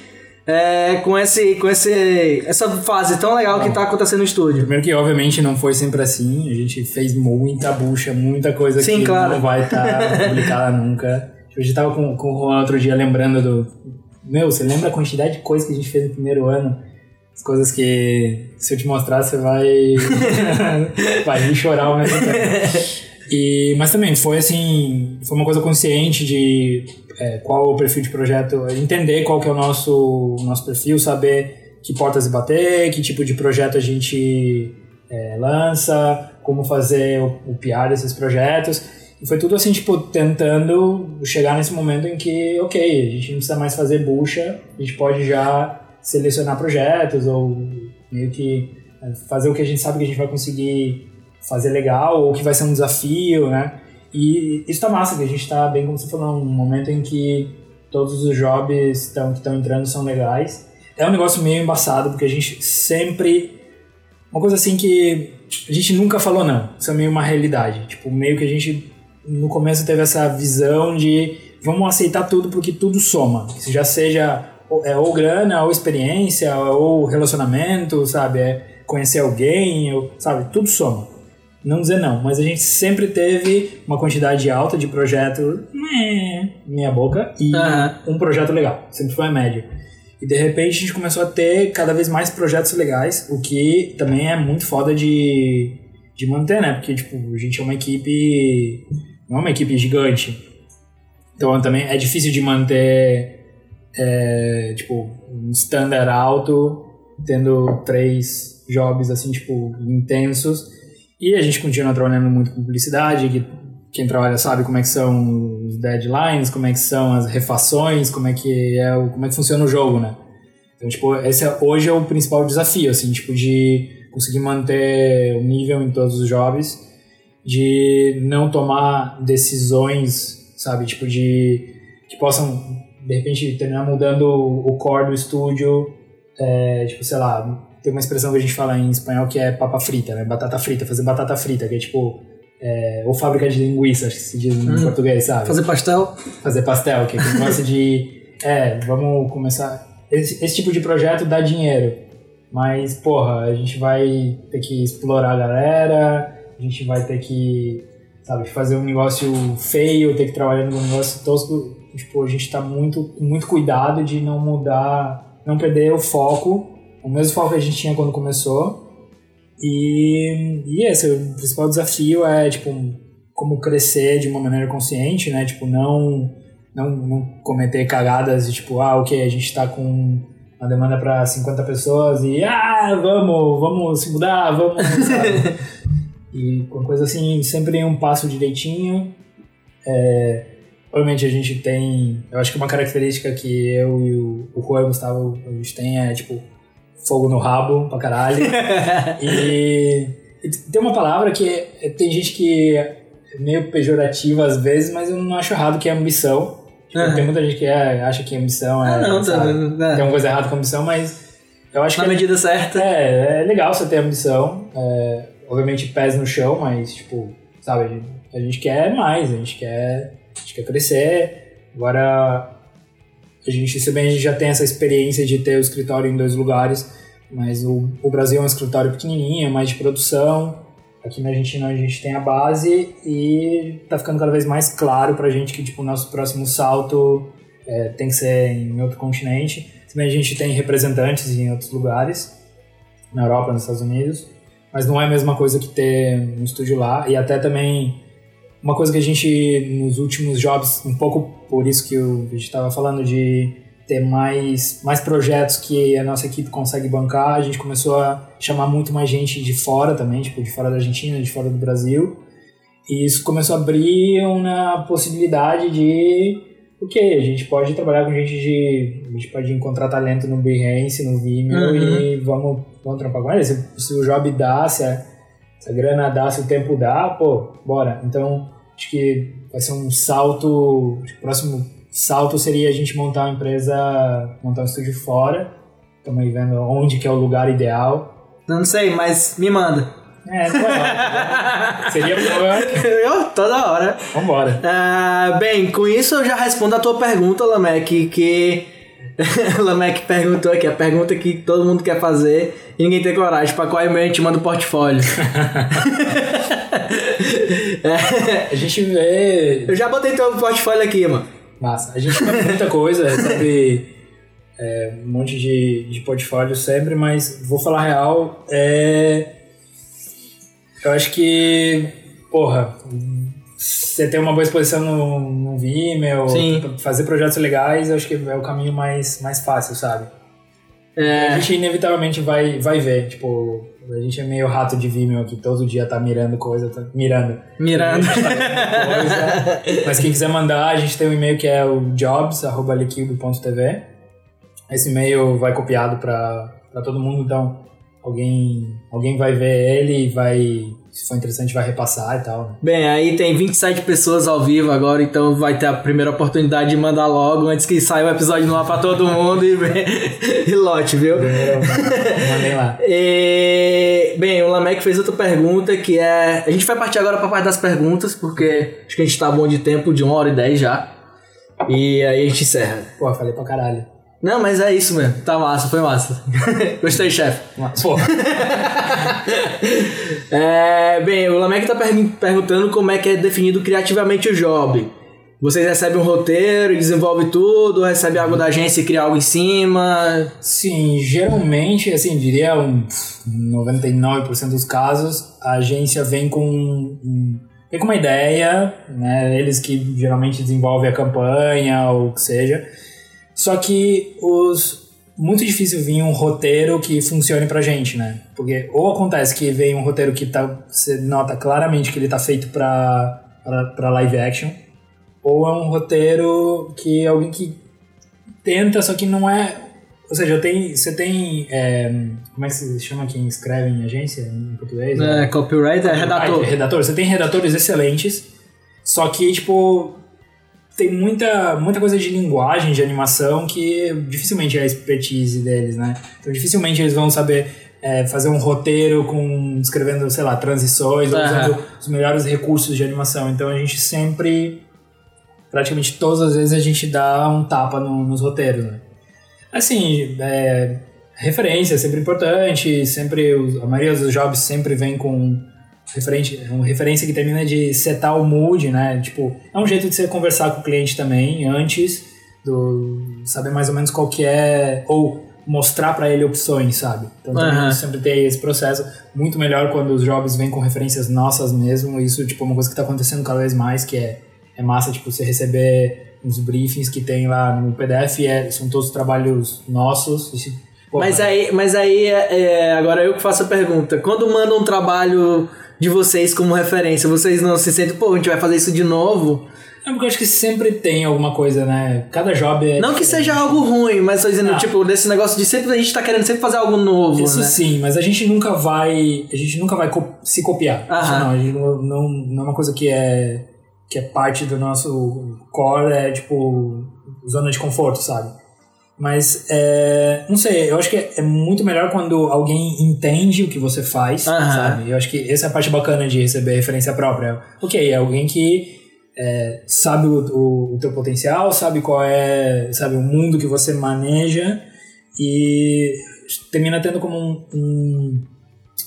é, com, esse, com esse, essa fase tão legal que tá acontecendo no estúdio? Primeiro que, obviamente, não foi sempre assim. A gente fez muita bucha, muita coisa Sim, que claro. não vai estar publicada nunca. A gente tava com, com o Juan outro dia lembrando do... Meu, você lembra a quantidade de coisa que a gente fez no primeiro ano? As coisas que, se eu te mostrar, você vai... vai rir e chorar ao mesmo tempo. E, mas também foi assim, foi uma coisa consciente de é, qual o perfil de projeto, entender qual que é o nosso, nosso perfil, saber que portas bater, que tipo de projeto a gente é, lança, como fazer o, o PR desses projetos. E foi tudo assim, tipo, tentando chegar nesse momento em que, ok, a gente não precisa mais fazer bucha, a gente pode já selecionar projetos ou meio que é, fazer o que a gente sabe que a gente vai conseguir fazer legal ou que vai ser um desafio, né? E isso tá massa, que a gente tá bem como você falou, num momento em que todos os jobs tão, que estão entrando são legais. É um negócio meio embaçado, porque a gente sempre. Uma coisa assim que a gente nunca falou não. Isso é meio uma realidade. Tipo, meio que a gente no começo teve essa visão de vamos aceitar tudo porque tudo soma. Se já seja ou- é, ou grana, ou experiência, ou relacionamento, sabe? É conhecer alguém, ou, sabe? Tudo soma. Não dizer não, mas a gente sempre teve uma quantidade alta de projeto meh, meia boca e Aham. um projeto legal. Sempre foi a média. E de repente a gente começou a ter cada vez mais projetos legais, o que também é muito foda de, de manter, né? Porque, tipo, a gente é uma equipe. Não é uma equipe gigante. Então também é difícil de manter, é, tipo, um standard alto, tendo três jobs, assim, tipo, intensos. E a gente continua trabalhando muito com publicidade, que quem trabalha sabe como é que são os deadlines, como é que são as refações, como é que é o, como é que funciona o jogo, né? Então, tipo, esse é, hoje é o principal desafio, assim, tipo, de conseguir manter o nível em todos os jobs, de não tomar decisões, sabe, tipo, de que possam, de repente, terminar mudando o core do estúdio, é, tipo, sei lá, tem uma expressão que a gente fala em espanhol que é papa frita, né? Batata frita, fazer batata frita, que é tipo, é, ou fábrica de linguiça, acho que se diz em português, sabe? Fazer pastel? fazer pastel, que é aquele negócio de. É, vamos começar. Esse, esse tipo de projeto dá dinheiro. Mas, porra, a gente vai ter que explorar a galera, gente vai ter que, sabe, fazer um negócio feio, ter que trabalhar num negócio tosco. Tipo, a gente tá muito, muito cuidado de não mudar, não perder o foco, o mesmo foco que a gente tinha quando começou. E, e esse, o principal desafio é, tipo, como crescer de uma maneira consciente, né? Tipo, não, não, não cometer cagadas de tipo, ah, ok, a gente tá com uma demanda para 50 pessoas e, ah, vamos, vamos se mudar, vamos? e com coisa assim, sempre um passo direitinho. É, obviamente a gente tem, eu acho que uma característica que eu e o, o Juan e o Gustavo, a gente tem é, tipo, fogo no rabo pra caralho. e, e tem uma palavra que é- tem gente que meio pejorativo às vezes, mas eu não acho errado que é ambição. Tipo, Aham. Tem muita gente que é, acha que ambição é. Ah, não, tá, tá. Tem uma coisa errada com ambição, mas eu acho Na que é- medida certa. é, é legal você ter ambição. É, obviamente pés no chão, mas tipo, sabe, a gente, a gente quer mais, a gente quer, a gente quer crescer. Agora a gente, se bem a gente já tem essa experiência de ter o escritório em dois lugares, mas o, o Brasil é um escritório pequenininho, é mais de produção. Aqui na Argentina a gente tem a base e tá ficando cada vez mais claro pra gente que tipo, o nosso próximo salto é, tem que ser em outro continente. Bem a gente tem representantes em outros lugares, na Europa, nos Estados Unidos, mas não é a mesma coisa que ter um estúdio lá. E até também uma coisa que a gente nos últimos jobs, um pouco por isso que o- a gente estava falando de ter mais, mais projetos que a nossa equipe consegue bancar, a gente começou a chamar muito mais gente de fora também, tipo de fora da Argentina, de fora do Brasil. E isso começou a abrir uma possibilidade de o que a gente pode trabalhar com gente de a gente pode encontrar talento no Behance, no Vimeo Uhum. e vamos vamos trampar com. Se, se o job dá, se a, se a grana dá, se o tempo dá, pô, bora. Então acho que vai ser um salto. acho que o próximo salto seria a gente montar uma empresa, montar um estúdio fora. Estamos aí vendo onde que é o lugar ideal. Não sei, mas me manda. É, não é. Seria bom. Eu, toda hora. Vambora. Ah, bem, com isso eu já respondo a tua pergunta, Lamek, que. Lamek perguntou aqui, a pergunta que todo mundo quer fazer e ninguém tem coragem. Pra qual e-mail a gente manda o portfólio? É, A gente vê. eu já botei teu portfólio aqui, mano. Massa. A gente vê muita coisa, recebe é, um monte de, de portfólio sempre, mas vou falar a real. É, eu acho que, porra, você ter uma boa exposição no, no Vimeo, Sim. fazer projetos legais, eu acho que é o caminho mais, mais fácil, sabe? A É, gente inevitavelmente vai, vai ver, tipo, a gente é meio rato de Vimeo aqui, todo dia tá mirando coisa, tá mirando. mirando. coisa. Mas quem quiser mandar, a gente tem um e-mail que é o jobs.liquib.tv. Esse e-mail vai copiado para todo mundo, então alguém, alguém vai ver ele e vai, se for interessante, vai repassar e tal. Bem, aí tem 27 pessoas ao vivo agora, então vai ter a primeira oportunidade de mandar logo antes que saia o episódio no ar pra todo mundo e, e lote, viu? Mandem lá. E, bem, o Lamek fez outra pergunta que é. A gente vai partir agora pra parte das perguntas, porque acho que a gente tá bom de tempo, de 1 hora e 10 já. E aí a gente encerra. Pô, falei pra caralho. Não, mas é isso mesmo. Tá massa, foi massa. Gostei, chefe. Pô, É, bem, o Lamek tá pergun- perguntando como é que é definido criativamente o job. Vocês recebem um roteiro, desenvolve tudo, recebe algo da agência e cria algo em cima. sim, geralmente, assim, diria um 99% dos casos, a agência vem com vem com uma ideia, né? Eles que geralmente desenvolvem a campanha ou o que seja. Só que os muito difícil vir um roteiro que funcione pra gente, né? Porque ou acontece que vem um roteiro que tá você nota claramente que ele tá feito pra pra- pra live action, ou é um roteiro que alguém que tenta, só que não é. Ou seja, tem, você tem. é, como é que se chama quem escreve em agência em português? É, copyright, é redator. Redator. Você tem redatores excelentes, só que, tipo, tem muita, muita coisa de linguagem, de animação, que dificilmente é a expertise deles, né? Então, dificilmente eles vão saber é, fazer um roteiro com escrevendo, sei lá, transições, ou Aham. usando os melhores recursos de animação. Então, a gente sempre, praticamente todas as vezes, a gente dá um tapa no- nos roteiros, né? Assim, é, referência é sempre importante, sempre a maioria dos jobs sempre vem com referente, uma referência que termina de setar o mood, né? Tipo, é um jeito de você conversar com o cliente também antes do saber mais ou menos qual que é ou mostrar para ele opções, sabe? Então também Aham. sempre tem esse processo muito melhor quando os jobs vêm com referências nossas mesmo. Isso tipo é uma coisa que tá acontecendo cada vez mais que é é massa tipo você receber uns briefings que tem lá no PDF é, são todos trabalhos nossos. Isso, pô, Mas aí, mas aí é, é, agora eu que faço a pergunta. Quando manda um trabalho de vocês como referência? Vocês não se sentem, pô, a gente vai fazer isso de novo? É porque eu acho que sempre tem alguma coisa, né? Cada job é. Não que seja algo ruim, mas tô dizendo, Ah. tipo, desse negócio de sempre a gente tá querendo sempre fazer algo novo, Isso né? sim, mas a gente nunca vai. A gente nunca vai se copiar. Aham. Isso não, a gente não, não, não é uma coisa que é. que é parte do nosso core, é tipo. zona de conforto, sabe? Mas, é, não sei, eu acho que é muito melhor quando alguém entende o que você faz, sabe? Eu acho que essa é a parte bacana de receber referência própria. Ok, é alguém que é, sabe o, o, o teu potencial, sabe qual é, sabe, o mundo que você maneja e termina tendo como um, um,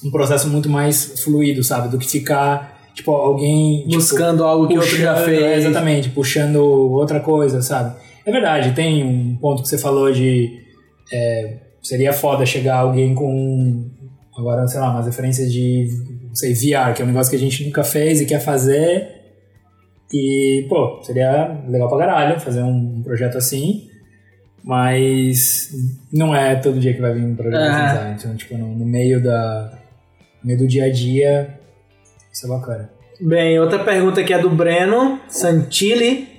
um processo muito mais fluido, sabe? Do que ficar, tipo, alguém... tipo, Buscando algo que outro já puxando- fez. exatamente, puxando outra coisa, sabe? É verdade, tem um ponto que você falou de. é, seria foda chegar alguém com. Agora, sei lá, umas referências de. Não sei, VR, que é um negócio que a gente nunca fez e quer fazer. E, pô, seria legal pra caralho fazer um projeto assim. Mas não é todo dia que vai vir um projeto É. design. Então, tipo, no, no meio da. No meio do dia a dia, isso é bacana. Bem, outra pergunta aqui é do Breno Santilli.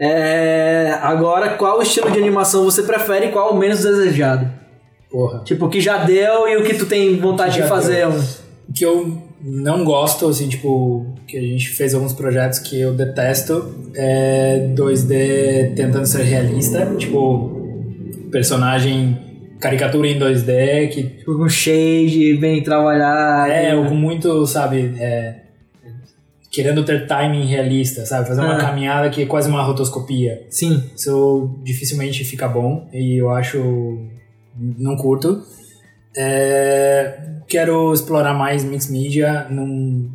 É, agora, qual estilo de animação você prefere e qual o menos desejado? Porra. Tipo, o que já deu e o que tu tem vontade de fazer um. O que eu não gosto, assim, tipo, que a gente fez alguns projetos que eu detesto, é 2D tentando ser realista, tipo, personagem caricatura em 2D, que Tipo, com shade, bem trabalhado. é, ou com muito, sabe, é, querendo ter timing realista, sabe, fazer uma Ah. caminhada que é quase uma rotoscopia. Sim. Isso dificilmente fica bom e eu acho. não curto. É, quero explorar mais mix media. Não,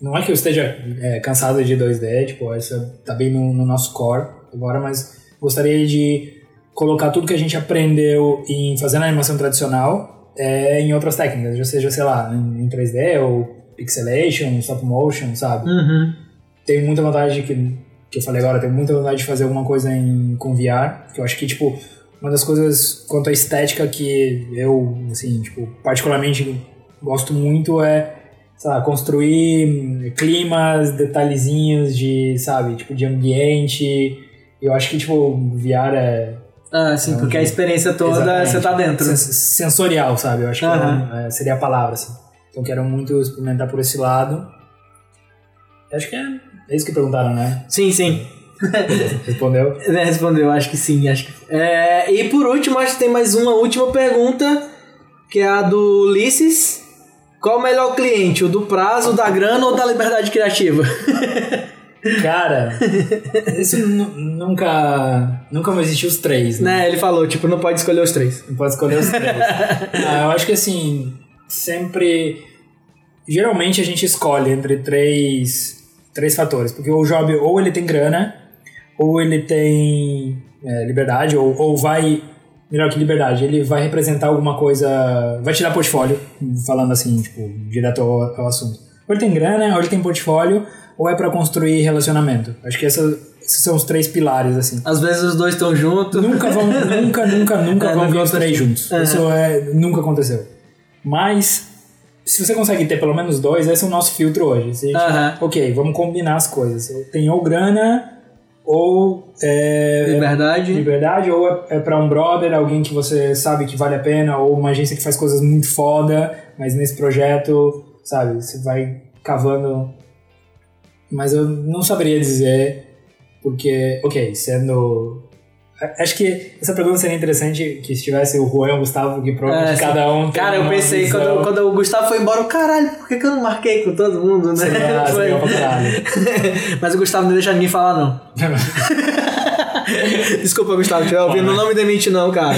não é que eu esteja é, cansado de 2D, tipo, essa tá bem no, no nosso core agora, mas gostaria de colocar tudo que a gente aprendeu em fazer na animação tradicional é, em outras técnicas, já seja, sei lá, em, em 3D ou pixelation, stop motion, sabe? Uhum. tenho muita vontade de que, que eu falei agora, tenho muita vontade de fazer alguma coisa em, com VR, que eu acho que, tipo, uma das coisas quanto à estética que eu, assim, tipo, particularmente gosto muito é, sei lá, construir climas, detalhezinhos de, sabe, tipo, de ambiente. Eu acho que, tipo, VR é... Ah, sim, É porque a experiência toda você tá dentro. Sens- sensorial, sabe? Eu acho que Aham. é um- é, seria a palavra, assim. Então quero muito experimentar por esse lado. Acho que é, é isso que perguntaram, né? Sim, sim. Respondeu? Né, Respondeu, acho que sim. Acho que... É, e por último, acho que tem mais uma última pergunta, que é a do Ulisses. Qual o melhor cliente? O do prazo, da grana ou da liberdade criativa? Cara, isso nu- nunca, nunca vai existir os três, né? né, ele falou, tipo, não pode escolher os três. Não pode escolher os três. ah, eu acho que assim, sempre. Geralmente a gente escolhe entre três, três fatores. Porque o job ou ele tem grana, ou ele tem é, liberdade, ou, ou vai. Melhor que liberdade, ele vai representar alguma coisa. Vai te dar portfólio, falando assim, tipo, direto ao, ao assunto. Ou ele tem grana, ou ele tem portfólio, ou é pra construir relacionamento. Acho que essa- esses são os três pilares, assim. Às vezes os dois estão juntos. Nunca vão, nunca, nunca, nunca É, vão vir os três juntos. Aham. Isso é, nunca aconteceu. Mas, se você consegue ter pelo menos dois, esse é o nosso filtro hoje. Se gente-. Ok, vamos combinar as coisas. Tem ou grana, ou é, Liberdade. liberdade, ou é, é pra um brother, alguém que você sabe que vale a pena, ou uma agência que faz coisas muito foda, mas nesse projeto, sabe, você vai cavando. Mas eu não saberia dizer, porque, ok, sendo. Acho que essa pergunta seria interessante que se tivesse o Juan e o Gustavo, que provavelmente É, cada um. Cara, eu pensei, visão. quando, quando o Gustavo foi embora, eu, caralho, por que, que eu não marquei com todo mundo, né? Seria, Foi-. Mas o Gustavo não deixa ninguém falar, não. Desculpa, Gustavo, se estiver ouvindo, não me demite, não, cara.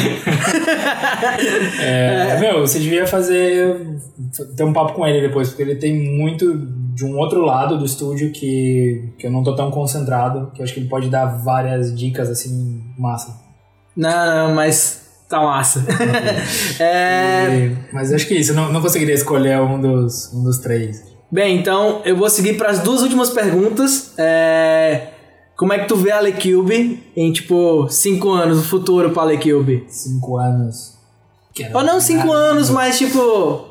É, Meu, você devia fazer. ter um papo com ele depois, porque ele tem muito de um outro lado do estúdio que, que eu não tô tão concentrado, que eu acho que ele pode dar várias dicas assim, massa. Não, não, mas tá massa. é, E- mas acho que isso, eu não, não conseguiria escolher um dos, um dos três. bem, então eu vou seguir para as duas últimas perguntas. É, como é que tu vê a Lecube em, tipo, cinco anos, o futuro pra Lecube? Cinco anos. Ou não cinco nada. anos, mas tipo,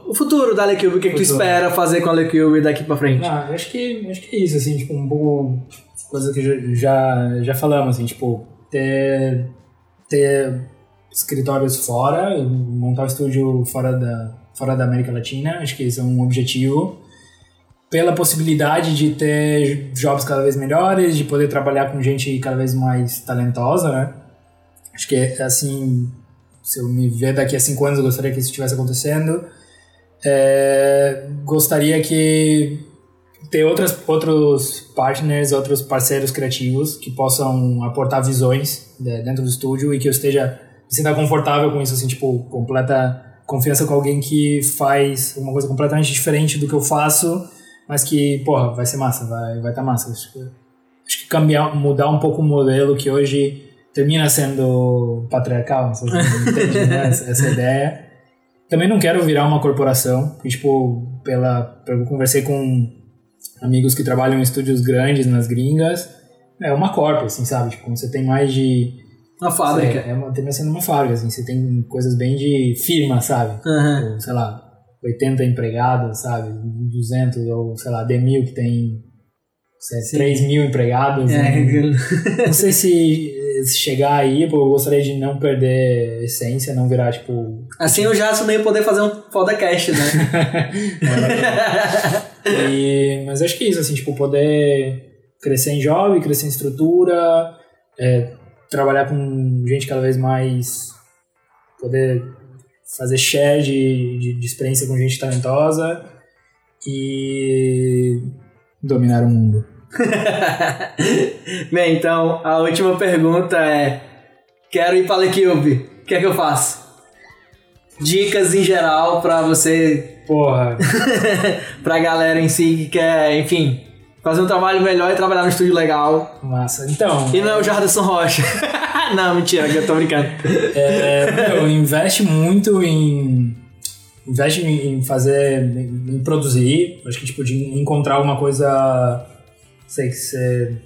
o futuro da Lecube, o que, que tu Futuro. espera fazer com a Lecube daqui pra frente? Eu acho que, acho que é isso, assim, tipo, um pouco coisa que já, já, já falamos, assim, tipo, ter, ter escritórios fora, montar um estúdio fora da, fora da América Latina, acho que esse é um objetivo. Pela possibilidade de ter jobs cada vez melhores, de poder trabalhar com gente cada vez mais talentosa, né? Acho que, assim, se eu me ver daqui a cinco anos, eu gostaria que isso estivesse acontecendo. É, gostaria que ter outras, outros partners, outros parceiros criativos que possam aportar visões né, dentro do estúdio e que eu esteja me sinta confortável com isso, assim, tipo, completa confiança com alguém que faz uma coisa completamente diferente do que eu faço, mas que, porra, vai ser massa, vai vai tá massa. Acho que, acho que cambiar, mudar um pouco o modelo que hoje termina sendo patriarcal, não sei se você entende, né, essa, essa ideia. Também não quero virar uma corporação, porque, tipo, pela, eu conversei com amigos que trabalham em estúdios grandes nas gringas, é uma corp, assim, sabe? Tipo, você tem mais de... Uma fábrica. É, uma, termina sendo uma fábrica, assim, você tem coisas bem de firma, sabe? Ou, sei lá, 80 empregados, sabe? 200, ou, sei lá, D1000 que tem sei, 3 mil empregados. É, né? Não sei se, se chegar aí, eu gostaria de não perder essência, não virar, tipo, assim Jason nem ia poder fazer um podcast, né? E- mas acho que é isso, assim, tipo, poder crescer em jovem, crescer em estrutura, é, trabalhar com gente cada vez mais. poder fazer share de, de, de experiência com gente talentosa e dominar o mundo. Bem, então a última pergunta é: Quero ir pra Lecube, o que é que eu faço? Dicas em geral pra você, Porra, pra galera em si que quer, enfim, fazer um trabalho melhor e trabalhar no estúdio legal. massa. Então, E não é o Jardim Rocha. não, mentira, que eu tô brincando. é, meu, investe muito em. Investe em em fazer. em produzir. Acho que, tipo, de encontrar alguma coisa. Sei que você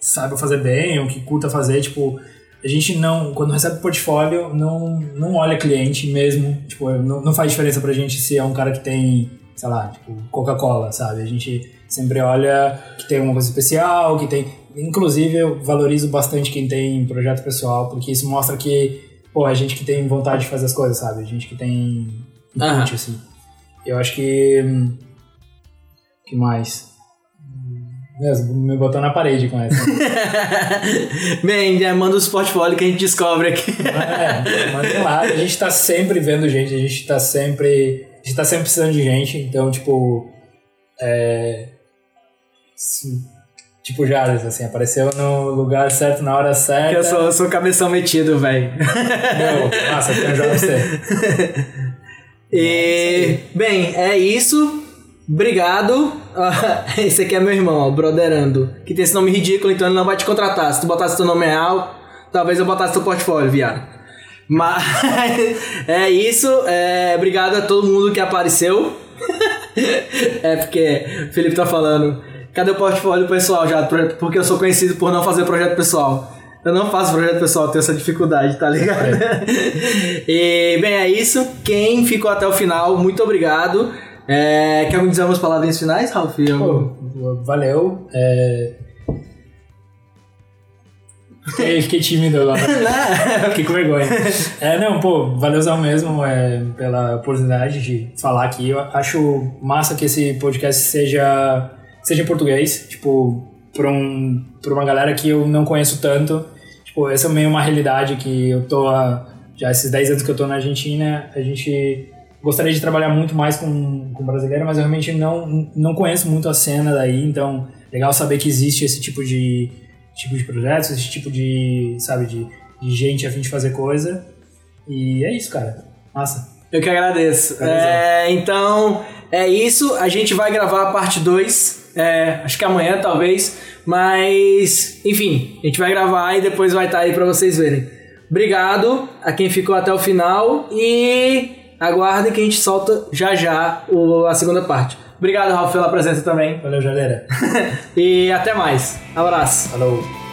saiba fazer bem, ou que curta fazer, tipo. A gente não, quando recebe portfólio, não, não olha cliente mesmo. Tipo, não, não faz diferença pra gente se é um cara que tem, sei lá, tipo, Coca-Cola, sabe? A gente sempre olha que tem alguma coisa especial, que tem. Inclusive, eu valorizo bastante quem tem projeto pessoal, porque isso mostra que, pô, é gente que tem vontade de fazer as coisas, sabe? É gente que tem input, assim. Eu acho que. hum, que mais? Me botou na parede com essa. Bem, já manda os portfólios que a gente descobre aqui. É, mas lá, a gente tá sempre vendo gente, a gente tá sempre. A gente tá sempre precisando de gente, então, tipo. É. tipo Jales, assim, apareceu no lugar certo, na hora certa. Que eu sou, sou cabeção metido, velho. Meu, nossa, eu jogo pra você. E, bem, é isso. Obrigado. Ah, Esse aqui é meu irmão, ó, Broderando. Que tem esse nome ridículo, então ele não vai te contratar. Se tu botasse teu nome real, talvez eu botasse teu portfólio, viado. Mas é isso. É, obrigado a todo mundo que apareceu. é porque o Felipe tá falando. Cadê o portfólio pessoal já? Porque eu sou conhecido por não fazer projeto pessoal. Eu não faço projeto pessoal, tenho essa dificuldade, tá ligado? e, bem, é isso. Quem ficou até o final, muito obrigado. É, quer me dizer umas palavrinhas finais, Ralf? Eu- Pô, valeu. É... Fiquei, fiquei tímido agora. Fiquei com vergonha. É, não, pô, valeuzão mesmo é, pela oportunidade de falar aqui. Eu acho massa que esse podcast seja, seja em português, tipo, pra, um, pra uma galera que eu não conheço tanto. Tipo, essa é meio uma realidade que eu tô há, já esses 10 anos que eu tô na Argentina, a gente gostaria de trabalhar muito mais com, com brasileiro, mas eu realmente não, não conheço muito a cena daí, então legal saber que existe esse tipo de, tipo de projetos, esse tipo de, sabe, de, de gente a fim de fazer coisa. E é isso, cara. Massa. Eu que agradeço. É, então, é isso. A gente vai gravar a parte 2. acho que amanhã, talvez. Mas, enfim, a gente vai gravar e depois vai estar aí pra vocês verem. Obrigado a quem ficou até o final e aguardem que a gente solta já já a segunda parte. Obrigado, Ralf, pela presença também. Valeu, galera. E até mais. Abraço. Falou.